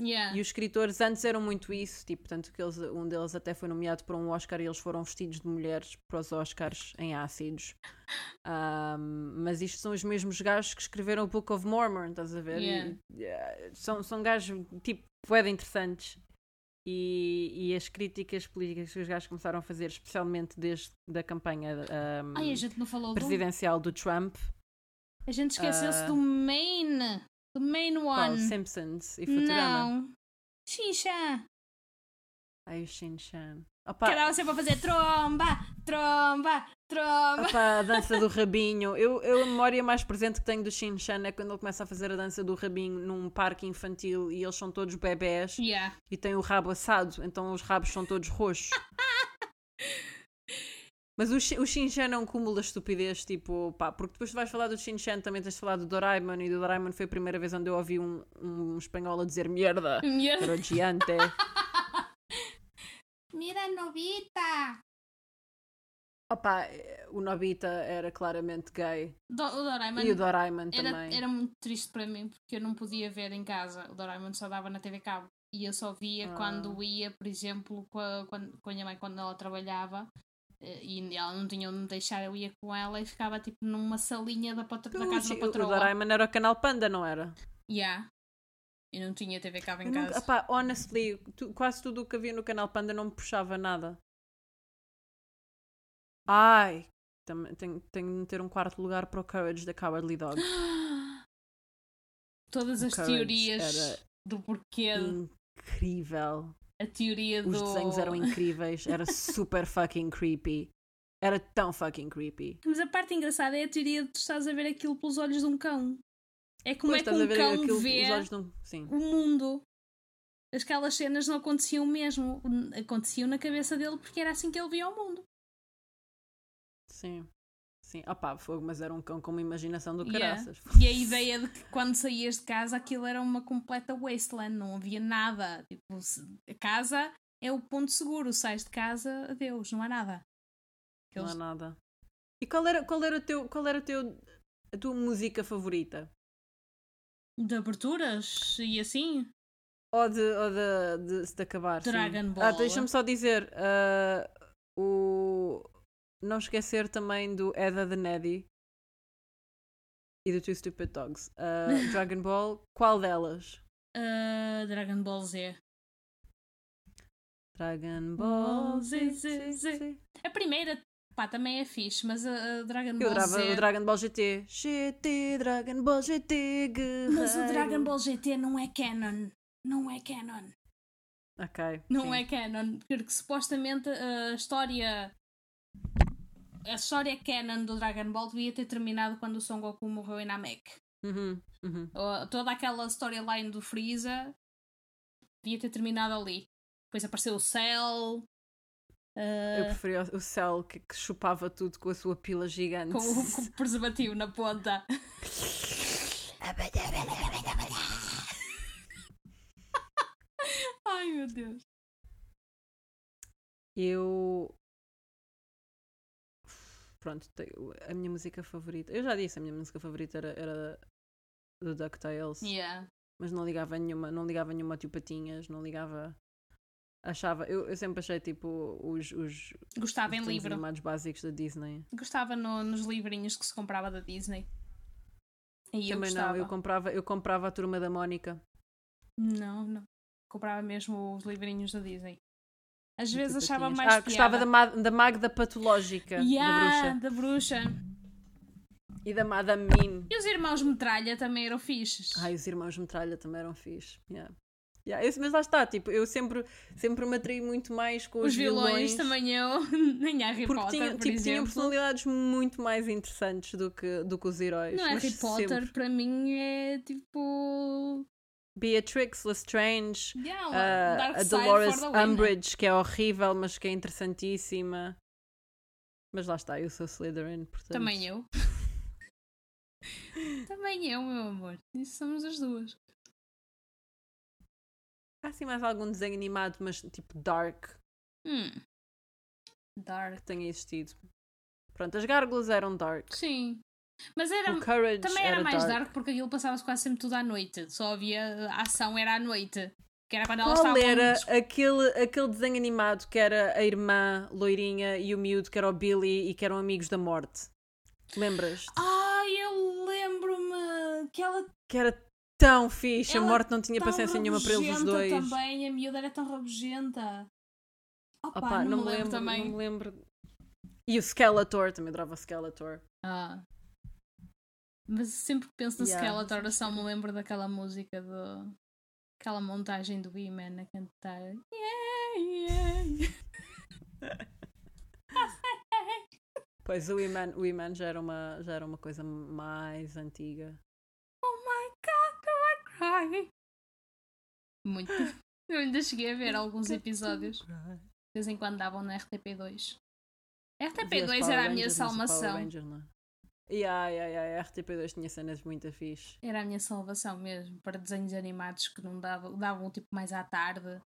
S2: Yeah.
S1: E os escritores antes eram muito isso, tipo, tanto que eles, um deles até foi nomeado para um Oscar e eles foram vestidos de mulheres para os Oscars em ácidos. Ahm, mas isto são os mesmos gajos que escreveram o Book of Mormon, estás a ver?
S2: Yeah.
S1: E, eh, são, são gajos, tipo, de interessantes. E, e as críticas políticas que os gajos começaram a fazer, especialmente desde da campanha ahm,
S2: Ai, falou do.
S1: presidencial do Trump,
S2: A gente esqueceu-se
S1: Ah.
S2: do main. Do main
S1: qual?
S2: one.
S1: Simpsons e Futurama.
S2: Não. Xixa!
S1: Ai, o Shin-Chan.
S2: Que andava sempre a fazer tromba, tromba, tromba.
S1: opa, a dança do rabinho. Eu, eu, a memória mais presente que tenho do Shin-Chan é quando ele começa a fazer a dança do rabinho num parque infantil e eles são todos bebés
S2: Yeah.
S1: e têm o rabo assado, então os rabos são todos roxos. Mas o, o Shin-Chan é um cúmulo da estupidez, tipo, pá, porque depois tu vais falar do Shin-Chan, também tens de falar do Doraemon, e do Doraemon foi a primeira vez onde eu ouvi um, um espanhol a dizer merda.
S2: Mira,
S1: Era o Giante.
S2: mira Novita!
S1: Opa, o Nobita era claramente gay.
S2: Do, o Doraemon
S1: E o Doraemon
S2: era,
S1: também.
S2: era muito triste para mim porque eu não podia ver em casa. O Doraemon só dava na TV Cabo. E eu só via
S1: Ah.
S2: quando ia, por exemplo, com a, quando, com a minha mãe quando ela trabalhava. E ela não tinha onde me deixar, eu ia com ela e ficava tipo numa salinha da, patro- da
S1: O
S2: casa da
S1: o
S2: patroa.
S1: Doraemon era o canal Panda, não era?
S2: Yeah. Eu não tinha TV Cabo em
S1: nunca,
S2: casa.
S1: opá, honestly, tu- quase tudo o que havia no canal Panda não me puxava nada. Ai, também tenho, tenho de meter um quarto lugar para o Courage da Cowardly Dog.
S2: Todas
S1: O
S2: as
S1: Courage
S2: teorias do porquê.
S1: incrível.
S2: A teoria do.
S1: Os desenhos eram incríveis, era super fucking creepy. Era tão fucking creepy.
S2: Mas a parte engraçada é a teoria de tu estás a ver aquilo pelos olhos de um cão. É como
S1: Depois
S2: é que um cão
S1: aquilo,
S2: vê
S1: um.
S2: O mundo. Aquelas cenas não aconteciam mesmo. Aconteciam na cabeça dele porque era assim que ele via o mundo.
S1: Sim. Sim. Opá, fogo, mas era um cão com uma imaginação do
S2: Yeah.
S1: caraças.
S2: E a ideia de que quando saías de casa aquilo era uma completa wasteland, não havia nada. Tipo, a casa é o ponto seguro, sais de casa, adeus, não há nada.
S1: Não há
S2: Aqueles-
S1: nada. E qual era, qual era, o teu, qual era o teu, a tua música favorita?
S2: De aberturas e assim?
S1: Ou de, ou de, de, de acabar? sim.
S2: Dragon
S1: Ah,
S2: Ball.
S1: deixa-me só dizer. ah, o... Não esquecer também do Eda the Neddy e do Two Stupid Dogs. Ah, Dragon Ball, qual delas?
S2: Ah, Dragon Ball Z.
S1: Dragon
S2: Ball Z, Z, Z. A primeira, pá, também é fixe, mas a, a Dragon
S1: Eu
S2: Ball
S1: adorava
S2: Z.
S1: o Dragon Ball GT. GT, Dragon Ball GT, guerreiro.
S2: Mas o Dragon Ball GT não é canon. Não é canon.
S1: Ok.
S2: Não
S1: sim.
S2: é canon. Porque supostamente a história. A história canon do Dragon Ball devia ter terminado quando o Son Goku morreu em Namek.
S1: Uhum, uhum.
S2: Toda aquela storyline do Freeza devia ter terminado ali. Depois apareceu o Cell.
S1: Eu
S2: ah,
S1: preferia o Cell que, que chupava tudo com a sua pila gigante.
S2: com, o- com o preservativo na ponta. Ai meu Deus.
S1: Eu. Pronto, a minha música favorita. Eu já disse, a minha música favorita era, era do DuckTales.
S2: Yeah.
S1: Mas não ligava a nenhuma, não ligava a nenhuma tio Patinhas, não ligava. Achava. Eu, eu sempre achei tipo os, os
S2: Gostava em
S1: desenhos
S2: livro.
S1: animados básicos da Disney.
S2: Gostava no- nos livrinhos que se comprava da Disney. E
S1: Também não, eu comprava, eu comprava a turma da Mónica.
S2: Não, não. Comprava mesmo os livrinhos da Disney. Às
S1: do
S2: vezes achava mais
S1: Ah, gostava da, ma da Magda Patológica,
S2: Yeah,
S1: da bruxa.
S2: da bruxa.
S1: E da Madame Mim.
S2: E os irmãos Metralha também eram fixes.
S1: Ai, os irmãos Metralha também eram fixe. Yeah. Yeah, esse, mas lá está, tipo, eu sempre, sempre me atraí muito mais com os,
S2: os vilões, também eu. Nem Harry
S1: Porque
S2: Potter,
S1: tinha,
S2: por
S1: tipo, tinham
S2: exemplo.
S1: personalidades muito mais interessantes do que, do que os heróis.
S2: Não,
S1: mas
S2: Harry Potter
S1: sempre.
S2: para mim é tipo.
S1: Beatrix Lestrange,
S2: Yeah,
S1: a-
S2: Dark
S1: a Dolores. Umbridge, que é horrível, mas que é interessantíssima. Mas lá está, eu sou Slytherin, portanto.
S2: Também eu. também eu, meu amor. Isso somos as duas.
S1: Há assim mais algum desenho animado, mas tipo dark,
S2: Hum. Dark.
S1: que tenha existido. Pronto, as gárgulas eram dark.
S2: Sim. Mas era, também era, mais dark.
S1: dark.
S2: porque aquilo passava-se quase sempre tudo à noite. Só havia a ação era à noite. Que era quando
S1: Qual
S2: estavam.
S1: era
S2: des-
S1: aquele, aquele desenho animado que era a irmã loirinha e o miúdo que era o Billy e que eram amigos da morte? Lembras?
S2: Ai, eu lembro-me que ela
S1: Que era tão fixe,
S2: Ela
S1: a morte não tinha paciência nenhuma para eles os dois.
S2: também, a miúda era tão rabugenta. Opa,
S1: Opa,
S2: não,
S1: não,
S2: me lembro, também.
S1: não me lembro. E o Skeletor, também adorava Skeletor.
S2: Ah. Mas sempre que penso no
S1: Yeah.
S2: Skeletor, eu só me lembro daquela música do Aquela montagem do E-Man a cantar. Yeah, yeah.
S1: Pois o Iman, o já, era uma, já era uma coisa mais antiga.
S2: Oh my god, do I cry? Muito. Eu ainda cheguei a ver alguns episódios. De vez em quando davam na RTP2.
S1: Vias
S2: RTP2
S1: Power
S2: era a minha
S1: Rangers,
S2: salvação.
S1: É? Yeah, yeah, yeah, a RTP2 tinha cenas muito fixe.
S2: Era a minha salvação mesmo. Para desenhos animados que não davam, davam tipo mais à tarde.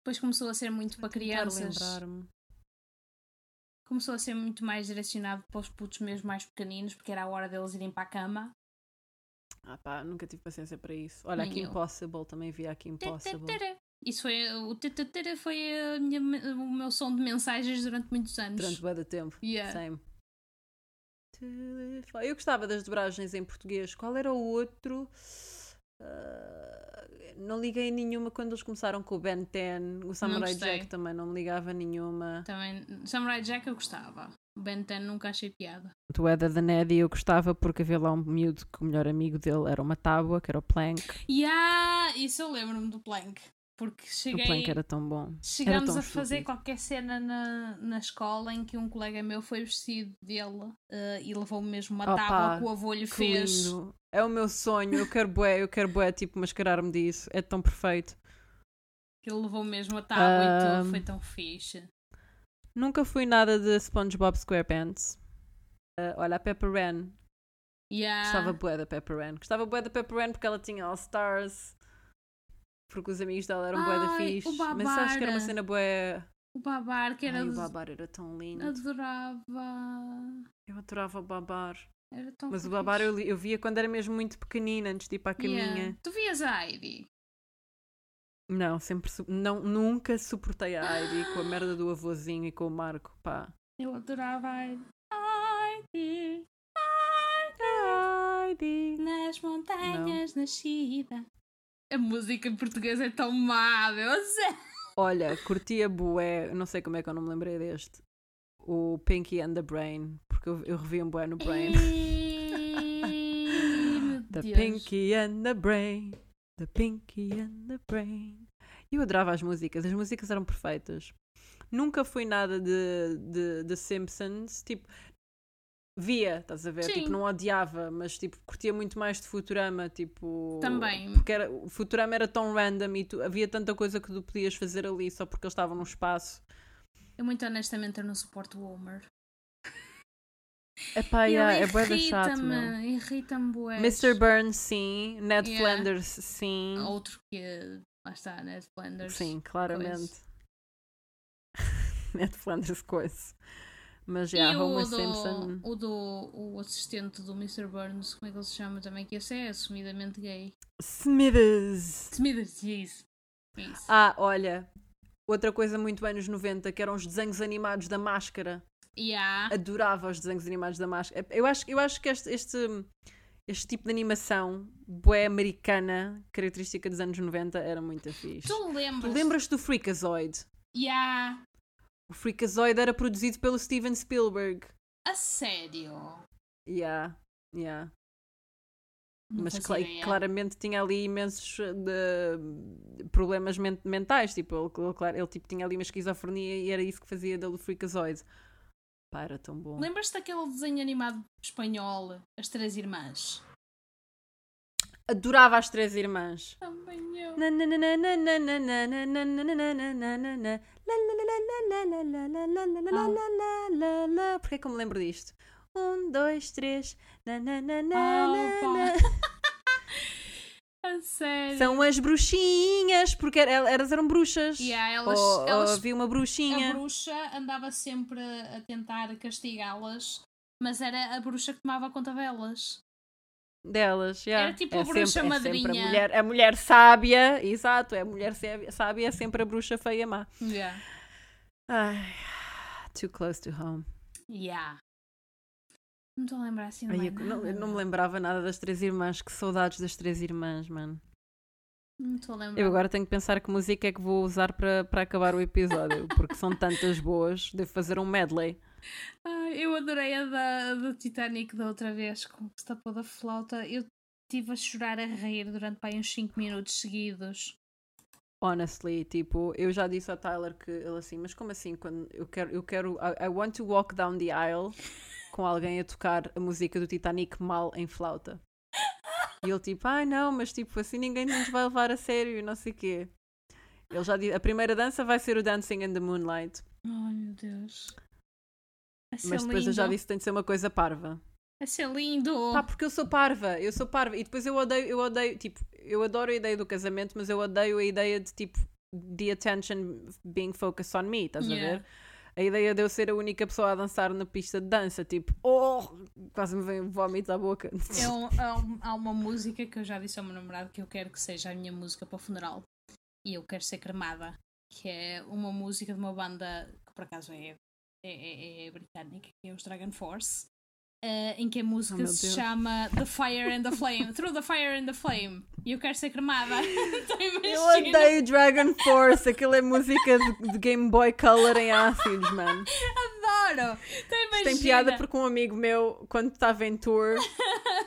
S2: Depois começou a ser muito para crianças. Começou a ser muito mais direcionado para os putos mesmo mais pequeninos, porque era a hora deles irem para a cama.
S1: Ah pá, nunca tive paciência para isso. Olha,
S2: Nem
S1: aqui
S2: eu.
S1: Impossible, também vi aqui Impossible.
S2: Isso foi o tetera foi minha, o meu som de mensagens durante muitos anos.
S1: Durante bué de tempo.
S2: Yeah.
S1: Same. Telefone. Eu gostava das dobragens em português. Qual era o outro? Ah, não liguei nenhuma quando eles começaram com o Ben 10. O Samurai. Jack também não me ligava nenhuma.
S2: Também, Samurai Jack eu gostava. O Ben 10 nunca achei piada.
S1: Do Eda da Neddy eu gostava porque havia lá um miúdo que o melhor amigo dele era uma tábua, que era o Plank.
S2: Yeah, isso eu lembro-me do Plank. Porque
S1: O
S2: cheguei.
S1: Plank era tão bom.
S2: Chegámos
S1: tão
S2: a fazer
S1: estúpido.
S2: qualquer cena na, na escola em que um colega meu foi vestido dele eh, e levou mesmo uma
S1: Opa,
S2: tábua que o avô lhe fez.
S1: lindo. É o meu sonho. Eu quero bué, eu quero bué, tipo, mascarar-me disso. É tão perfeito.
S2: Ele levou mesmo a tábua e tudo. Foi tão fixe.
S1: Nunca fui nada de SpongeBob SquarePants. Ah, olha, a Pepper Wren.
S2: Yeah.
S1: Gostava bué da Pepper Wren. Gostava bué da Pepper Wren porque ela tinha All Stars. Porque os amigos dela eram bué da fixe. Mas acho que era uma cena bué...
S2: O Babar, que era.
S1: Ai, o Babar era tão lindo.
S2: Adorava.
S1: Eu adorava o Babar.
S2: Era tão
S1: Mas o. Babar eu, eu via quando era mesmo muito pequenina, antes de ir para a caminha.
S2: Yeah. Tu vias a Heidi?
S1: Não, sempre... Não, nunca suportei a Heidi com a merda do avôzinho e com o Marco. Pá.
S2: Eu adorava a Heidi. Heidi.
S1: Heidi.
S2: Nas montanhas nascida. A música em português é tão má, meu.
S1: Olha, curtia bué, não sei como é que eu não me lembrei deste. O Pinky and the Brain, porque eu, eu revi um bué no Brain.
S2: Ei,
S1: The
S2: Deus.
S1: Pinky and the Brain, the Pinky and the Brain. Eu adorava as músicas, as músicas eram perfeitas. Nunca fui nada de, de, de Simpsons, tipo, via, estás a ver?
S2: Sim.
S1: Tipo, não odiava, mas tipo, curtia muito mais de Futurama, tipo...
S2: Também.
S1: Porque era, o Futurama era tão random e tu- havia tanta coisa que tu podias fazer ali só porque eles estavam no espaço.
S2: Eu muito honestamente eu não suporto o Homer.
S1: Epá, yeah, é bué da chato, meu.
S2: irrita-me bué.
S1: Mr. Burns, sim. Ned
S2: Yeah.
S1: Flanders, sim.
S2: Outro que, lá está, Ned Flanders.
S1: Sim, claramente. Ned Flanders, coisa. Mas já,
S2: e
S1: Homer
S2: o do,
S1: Simpson.
S2: o do o assistente do Mr. Burns, como é que ele se chama também? Que esse é assumidamente gay.
S1: Smithers.
S2: Smithers, isso. Isso.
S1: Ah, olha. Outra coisa muito bem nos 90, que eram os desenhos animados da máscara.
S2: Yeah.
S1: Adorava os desenhos animados da máscara. Eu acho, eu acho que este, este, este tipo de animação, bué americana, característica dos anos 90, era muito fixe.
S2: Tu lembras?
S1: Tu lembras do Freakazoid?
S2: Yeah.
S1: O Freakazoid era produzido pelo Steven Spielberg.
S2: A sério?
S1: Yeah, yeah.
S2: Não
S1: Mas cla-
S2: ideia.
S1: claramente tinha ali imensos uh, de- problemas men- mentais. Tipo, ele, claro, ele tipo, tinha ali uma esquizofrenia e era isso que fazia dele o Freakazoid. Pá, era tão bom.
S2: Lembras-te daquele desenho animado espanhol, As Três Irmãs?
S1: Adorava as três irmãs.
S2: Também eu.
S1: Porquê é que eu me lembro disto? Um, dois, três.
S2: Sério?
S1: São as bruxinhas, porque elas eram bruxas.
S2: Yeah, elas,
S1: ou,
S2: elas,
S1: havia uma bruxinha.
S2: A bruxa andava sempre a tentar castigá-las, mas era a bruxa que tomava conta delas
S1: delas. yeah.
S2: Era tipo
S1: é
S2: a bruxa
S1: sempre, é
S2: madrinha.
S1: a, mulher, a mulher sábia, exato, é a mulher sábia, é sempre a bruxa feia má.
S2: Yeah.
S1: Ai, too close to home.
S2: Yeah. Não estou a lembrar assim
S1: Ai, eu, não,
S2: nada.
S1: eu não me lembrava nada das três irmãs, que saudades das três irmãs, mano.
S2: Não estou a lembrar.
S1: Eu agora tenho que pensar que música é que vou usar para, acabar o episódio, porque são tantas boas, devo fazer um medley.
S2: Ai, eu adorei a da, do Titanic da outra vez, com que se tapou da flauta. Eu estive a chorar a rir durante pá, uns 5 minutos seguidos.
S1: Honestly, tipo, eu já disse ao Tyler que ele assim, mas como assim? Quando eu quero, eu quero, I, I want to walk down the aisle com alguém a tocar a música do Titanic mal em flauta. E ele tipo, ai não, mas tipo, assim ninguém nos vai levar a sério e não sei o quê. Ele já disse, a primeira dança vai ser o Dancing in the Moonlight.
S2: Ai meu Deus. A ser
S1: Mas depois eu já
S2: lindo.
S1: disse que tem de ser uma coisa parva.
S2: A ser lindo.
S1: Pá, porque eu sou parva, eu sou parva. E depois eu odeio, eu odeio, tipo, eu adoro a ideia do casamento, mas eu odeio a ideia de tipo, the attention being focused on me, estás
S2: Yeah.
S1: a ver? A ideia de eu ser a única pessoa a dançar na pista de dança, tipo, oh, quase me vem vómito à boca.
S2: É um- há, um- há uma música que eu já disse ao meu namorado que eu quero que seja a minha música para o funeral. E eu quero ser cremada. Que é uma música de uma banda que por acaso é, é, é- é britânica, que é os Dragon Force. eh, em que a música
S1: Oh,
S2: se
S1: Deus.
S2: chama The Fire and the Flame. Through the Fire and the Flame. E eu quero ser cremada. Então
S1: Eu odeio Dragon Force, aquilo é música de, de Game Boy Color em ácidos, mano.
S2: Adoro! Então.
S1: Tem piada porque um amigo meu, quando estava em tour,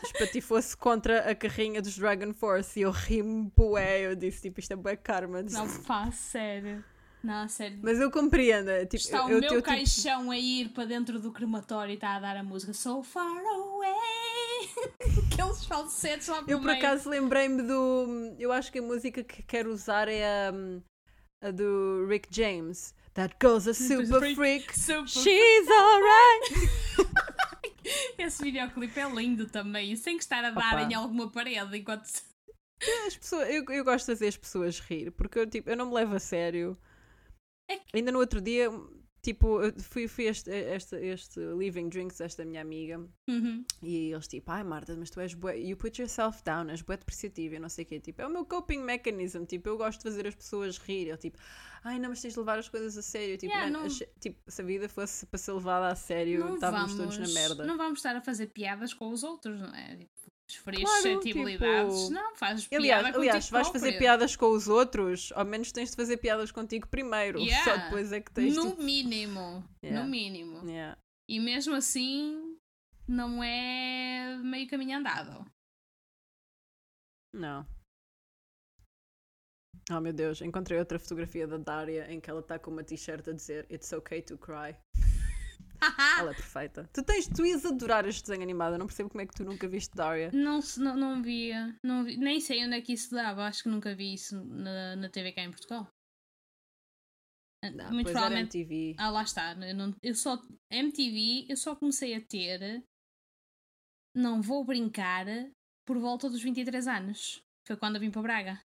S1: espatifou-se contra a carrinha dos Dragon Force e eu ri-me bué. Eu disse, tipo, isto é bué karma.
S2: Não, pá, sério. Não, sério.
S1: Mas eu compreendo. é, Tipo,
S2: Está
S1: eu,
S2: o
S1: eu,
S2: meu
S1: eu, tipo,
S2: caixão a ir para dentro do crematório e está a dar a música So Far Away. Aqueles falsetes lá pelo
S1: eu por acaso lembrei-me do. Eu acho que a música que quero usar é a, a do Rick James. That girl's a super
S2: freak.
S1: freak.
S2: Super-
S1: She's alright.
S2: Esse videoclipe é lindo também, sem que estar a dar
S1: Opa.
S2: em alguma parede enquanto.
S1: As pessoas, eu, eu gosto de fazer as pessoas rir, porque eu, tipo, eu não me levo a sério.
S2: É
S1: Ainda no outro dia, tipo, eu fui, fui este, este, este Living Drinks, esta minha amiga,
S2: Uhum.
S1: e eles tipo, ai Marta, mas tu és bué, you put yourself down, és bué depreciativa e não sei o quê. Tipo, é o meu coping mechanism, tipo, eu gosto de fazer as pessoas rir. Eu tipo, ai não, mas tens de levar as coisas a sério. Tipo,
S2: Yeah,
S1: não,
S2: não-
S1: tipo se a vida fosse para ser levada a sério,
S2: Não
S1: estávamos
S2: vamos,
S1: todos na merda.
S2: não vamos estar a fazer piadas com os outros, não é? Tipo, Esferir
S1: Claro,
S2: suscetibilidades.
S1: tipo-
S2: Não, fazes
S1: Aliás,
S2: piada
S1: aliás,
S2: contigo
S1: se vais fazer
S2: próprio.
S1: piadas com os outros, ao menos tens de fazer piadas contigo primeiro.
S2: Yeah.
S1: Só depois é que tens
S2: No
S1: tipo...
S2: mínimo.
S1: Yeah.
S2: No mínimo.
S1: Yeah.
S2: E mesmo assim, não é meio caminho andado.
S1: Não. Oh meu Deus, encontrei outra fotografia da Daria em que ela está com uma t-shirt a dizer It's okay to cry. Ela é perfeita. Tu tens, tu ias adorar este desenho animado, eu não percebo como é que tu nunca viste Daria.
S2: Não, não, não via, não vi- nem sei onde é que isso dava, acho que nunca vi isso na, na TV cá em Portugal. Ah,
S1: Não,
S2: Muito
S1: era
S2: provavelmente.
S1: MTV.
S2: Ah, lá está. Eu, não, eu só. MTV, eu só comecei a ter. Não vou brincar por volta dos 23 anos. Foi quando eu vim para Braga.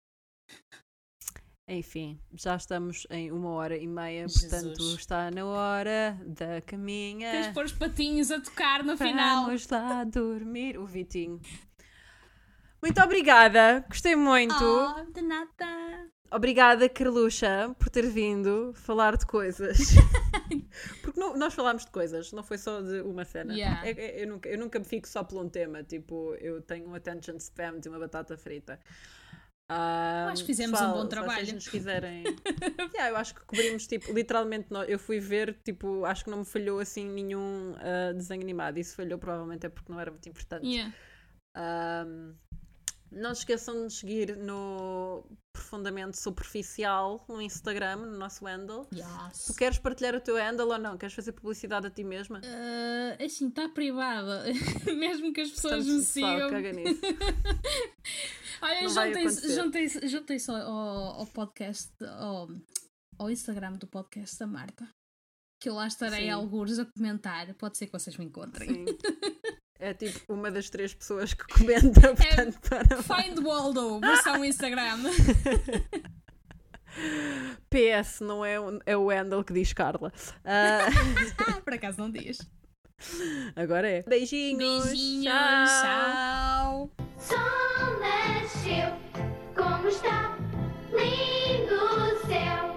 S1: Enfim, já estamos em uma hora e meia,
S2: Jesus.
S1: portanto está na hora da
S2: Tens
S1: caminha.
S2: de pôr os patinhos a tocar no final.
S1: Vamos lá dormir. O Vitinho. Muito obrigada, gostei muito.
S2: Oh, de nada.
S1: Obrigada, Carluxa, por ter vindo falar de coisas. Porque não- nós falámos de coisas, não foi só de uma cena.
S2: Yeah.
S1: É- é- eu, nunca, eu nunca me fico só por um tema. Tipo, eu tenho um attention spam de uma batata frita. Ah,
S2: acho que fizemos um
S1: pessoal,
S2: bom
S1: se
S2: trabalho.
S1: vocês nos quiserem. Yeah, eu acho que cobrimos, tipo, literalmente, eu fui ver, tipo, acho que não me falhou assim nenhum ah, desenho animado. Se falhou, provavelmente é porque não era muito importante.
S2: Yeah.
S1: Um, não se esqueçam de nos seguir no Profundamente Superficial no Instagram, no nosso handle.
S2: Yes.
S1: Tu queres partilhar o teu handle ou não? Queres fazer publicidade a ti mesma?
S2: Ah, assim, está privada. Mesmo que as pessoas
S1: Portanto,
S2: me sigam.
S1: caga nisso.
S2: Olha, juntem-se juntem juntem ao, ao podcast, ao, ao Instagram do podcast da Marta. Que eu lá estarei
S1: Sim.
S2: alguns a comentar. Pode ser que vocês me encontrem.
S1: Sim. É tipo uma das três pessoas que comenta, portanto, para
S2: Find Waldo, versão Instagram.
S1: PS, não é, o- é o handle que diz Carla.
S2: Ah, por acaso não diz.
S1: agora é. Beijinhos.
S2: Beijinhos,
S1: tchau.
S2: tchau.
S3: Sol nasceu, como está lindo o céu.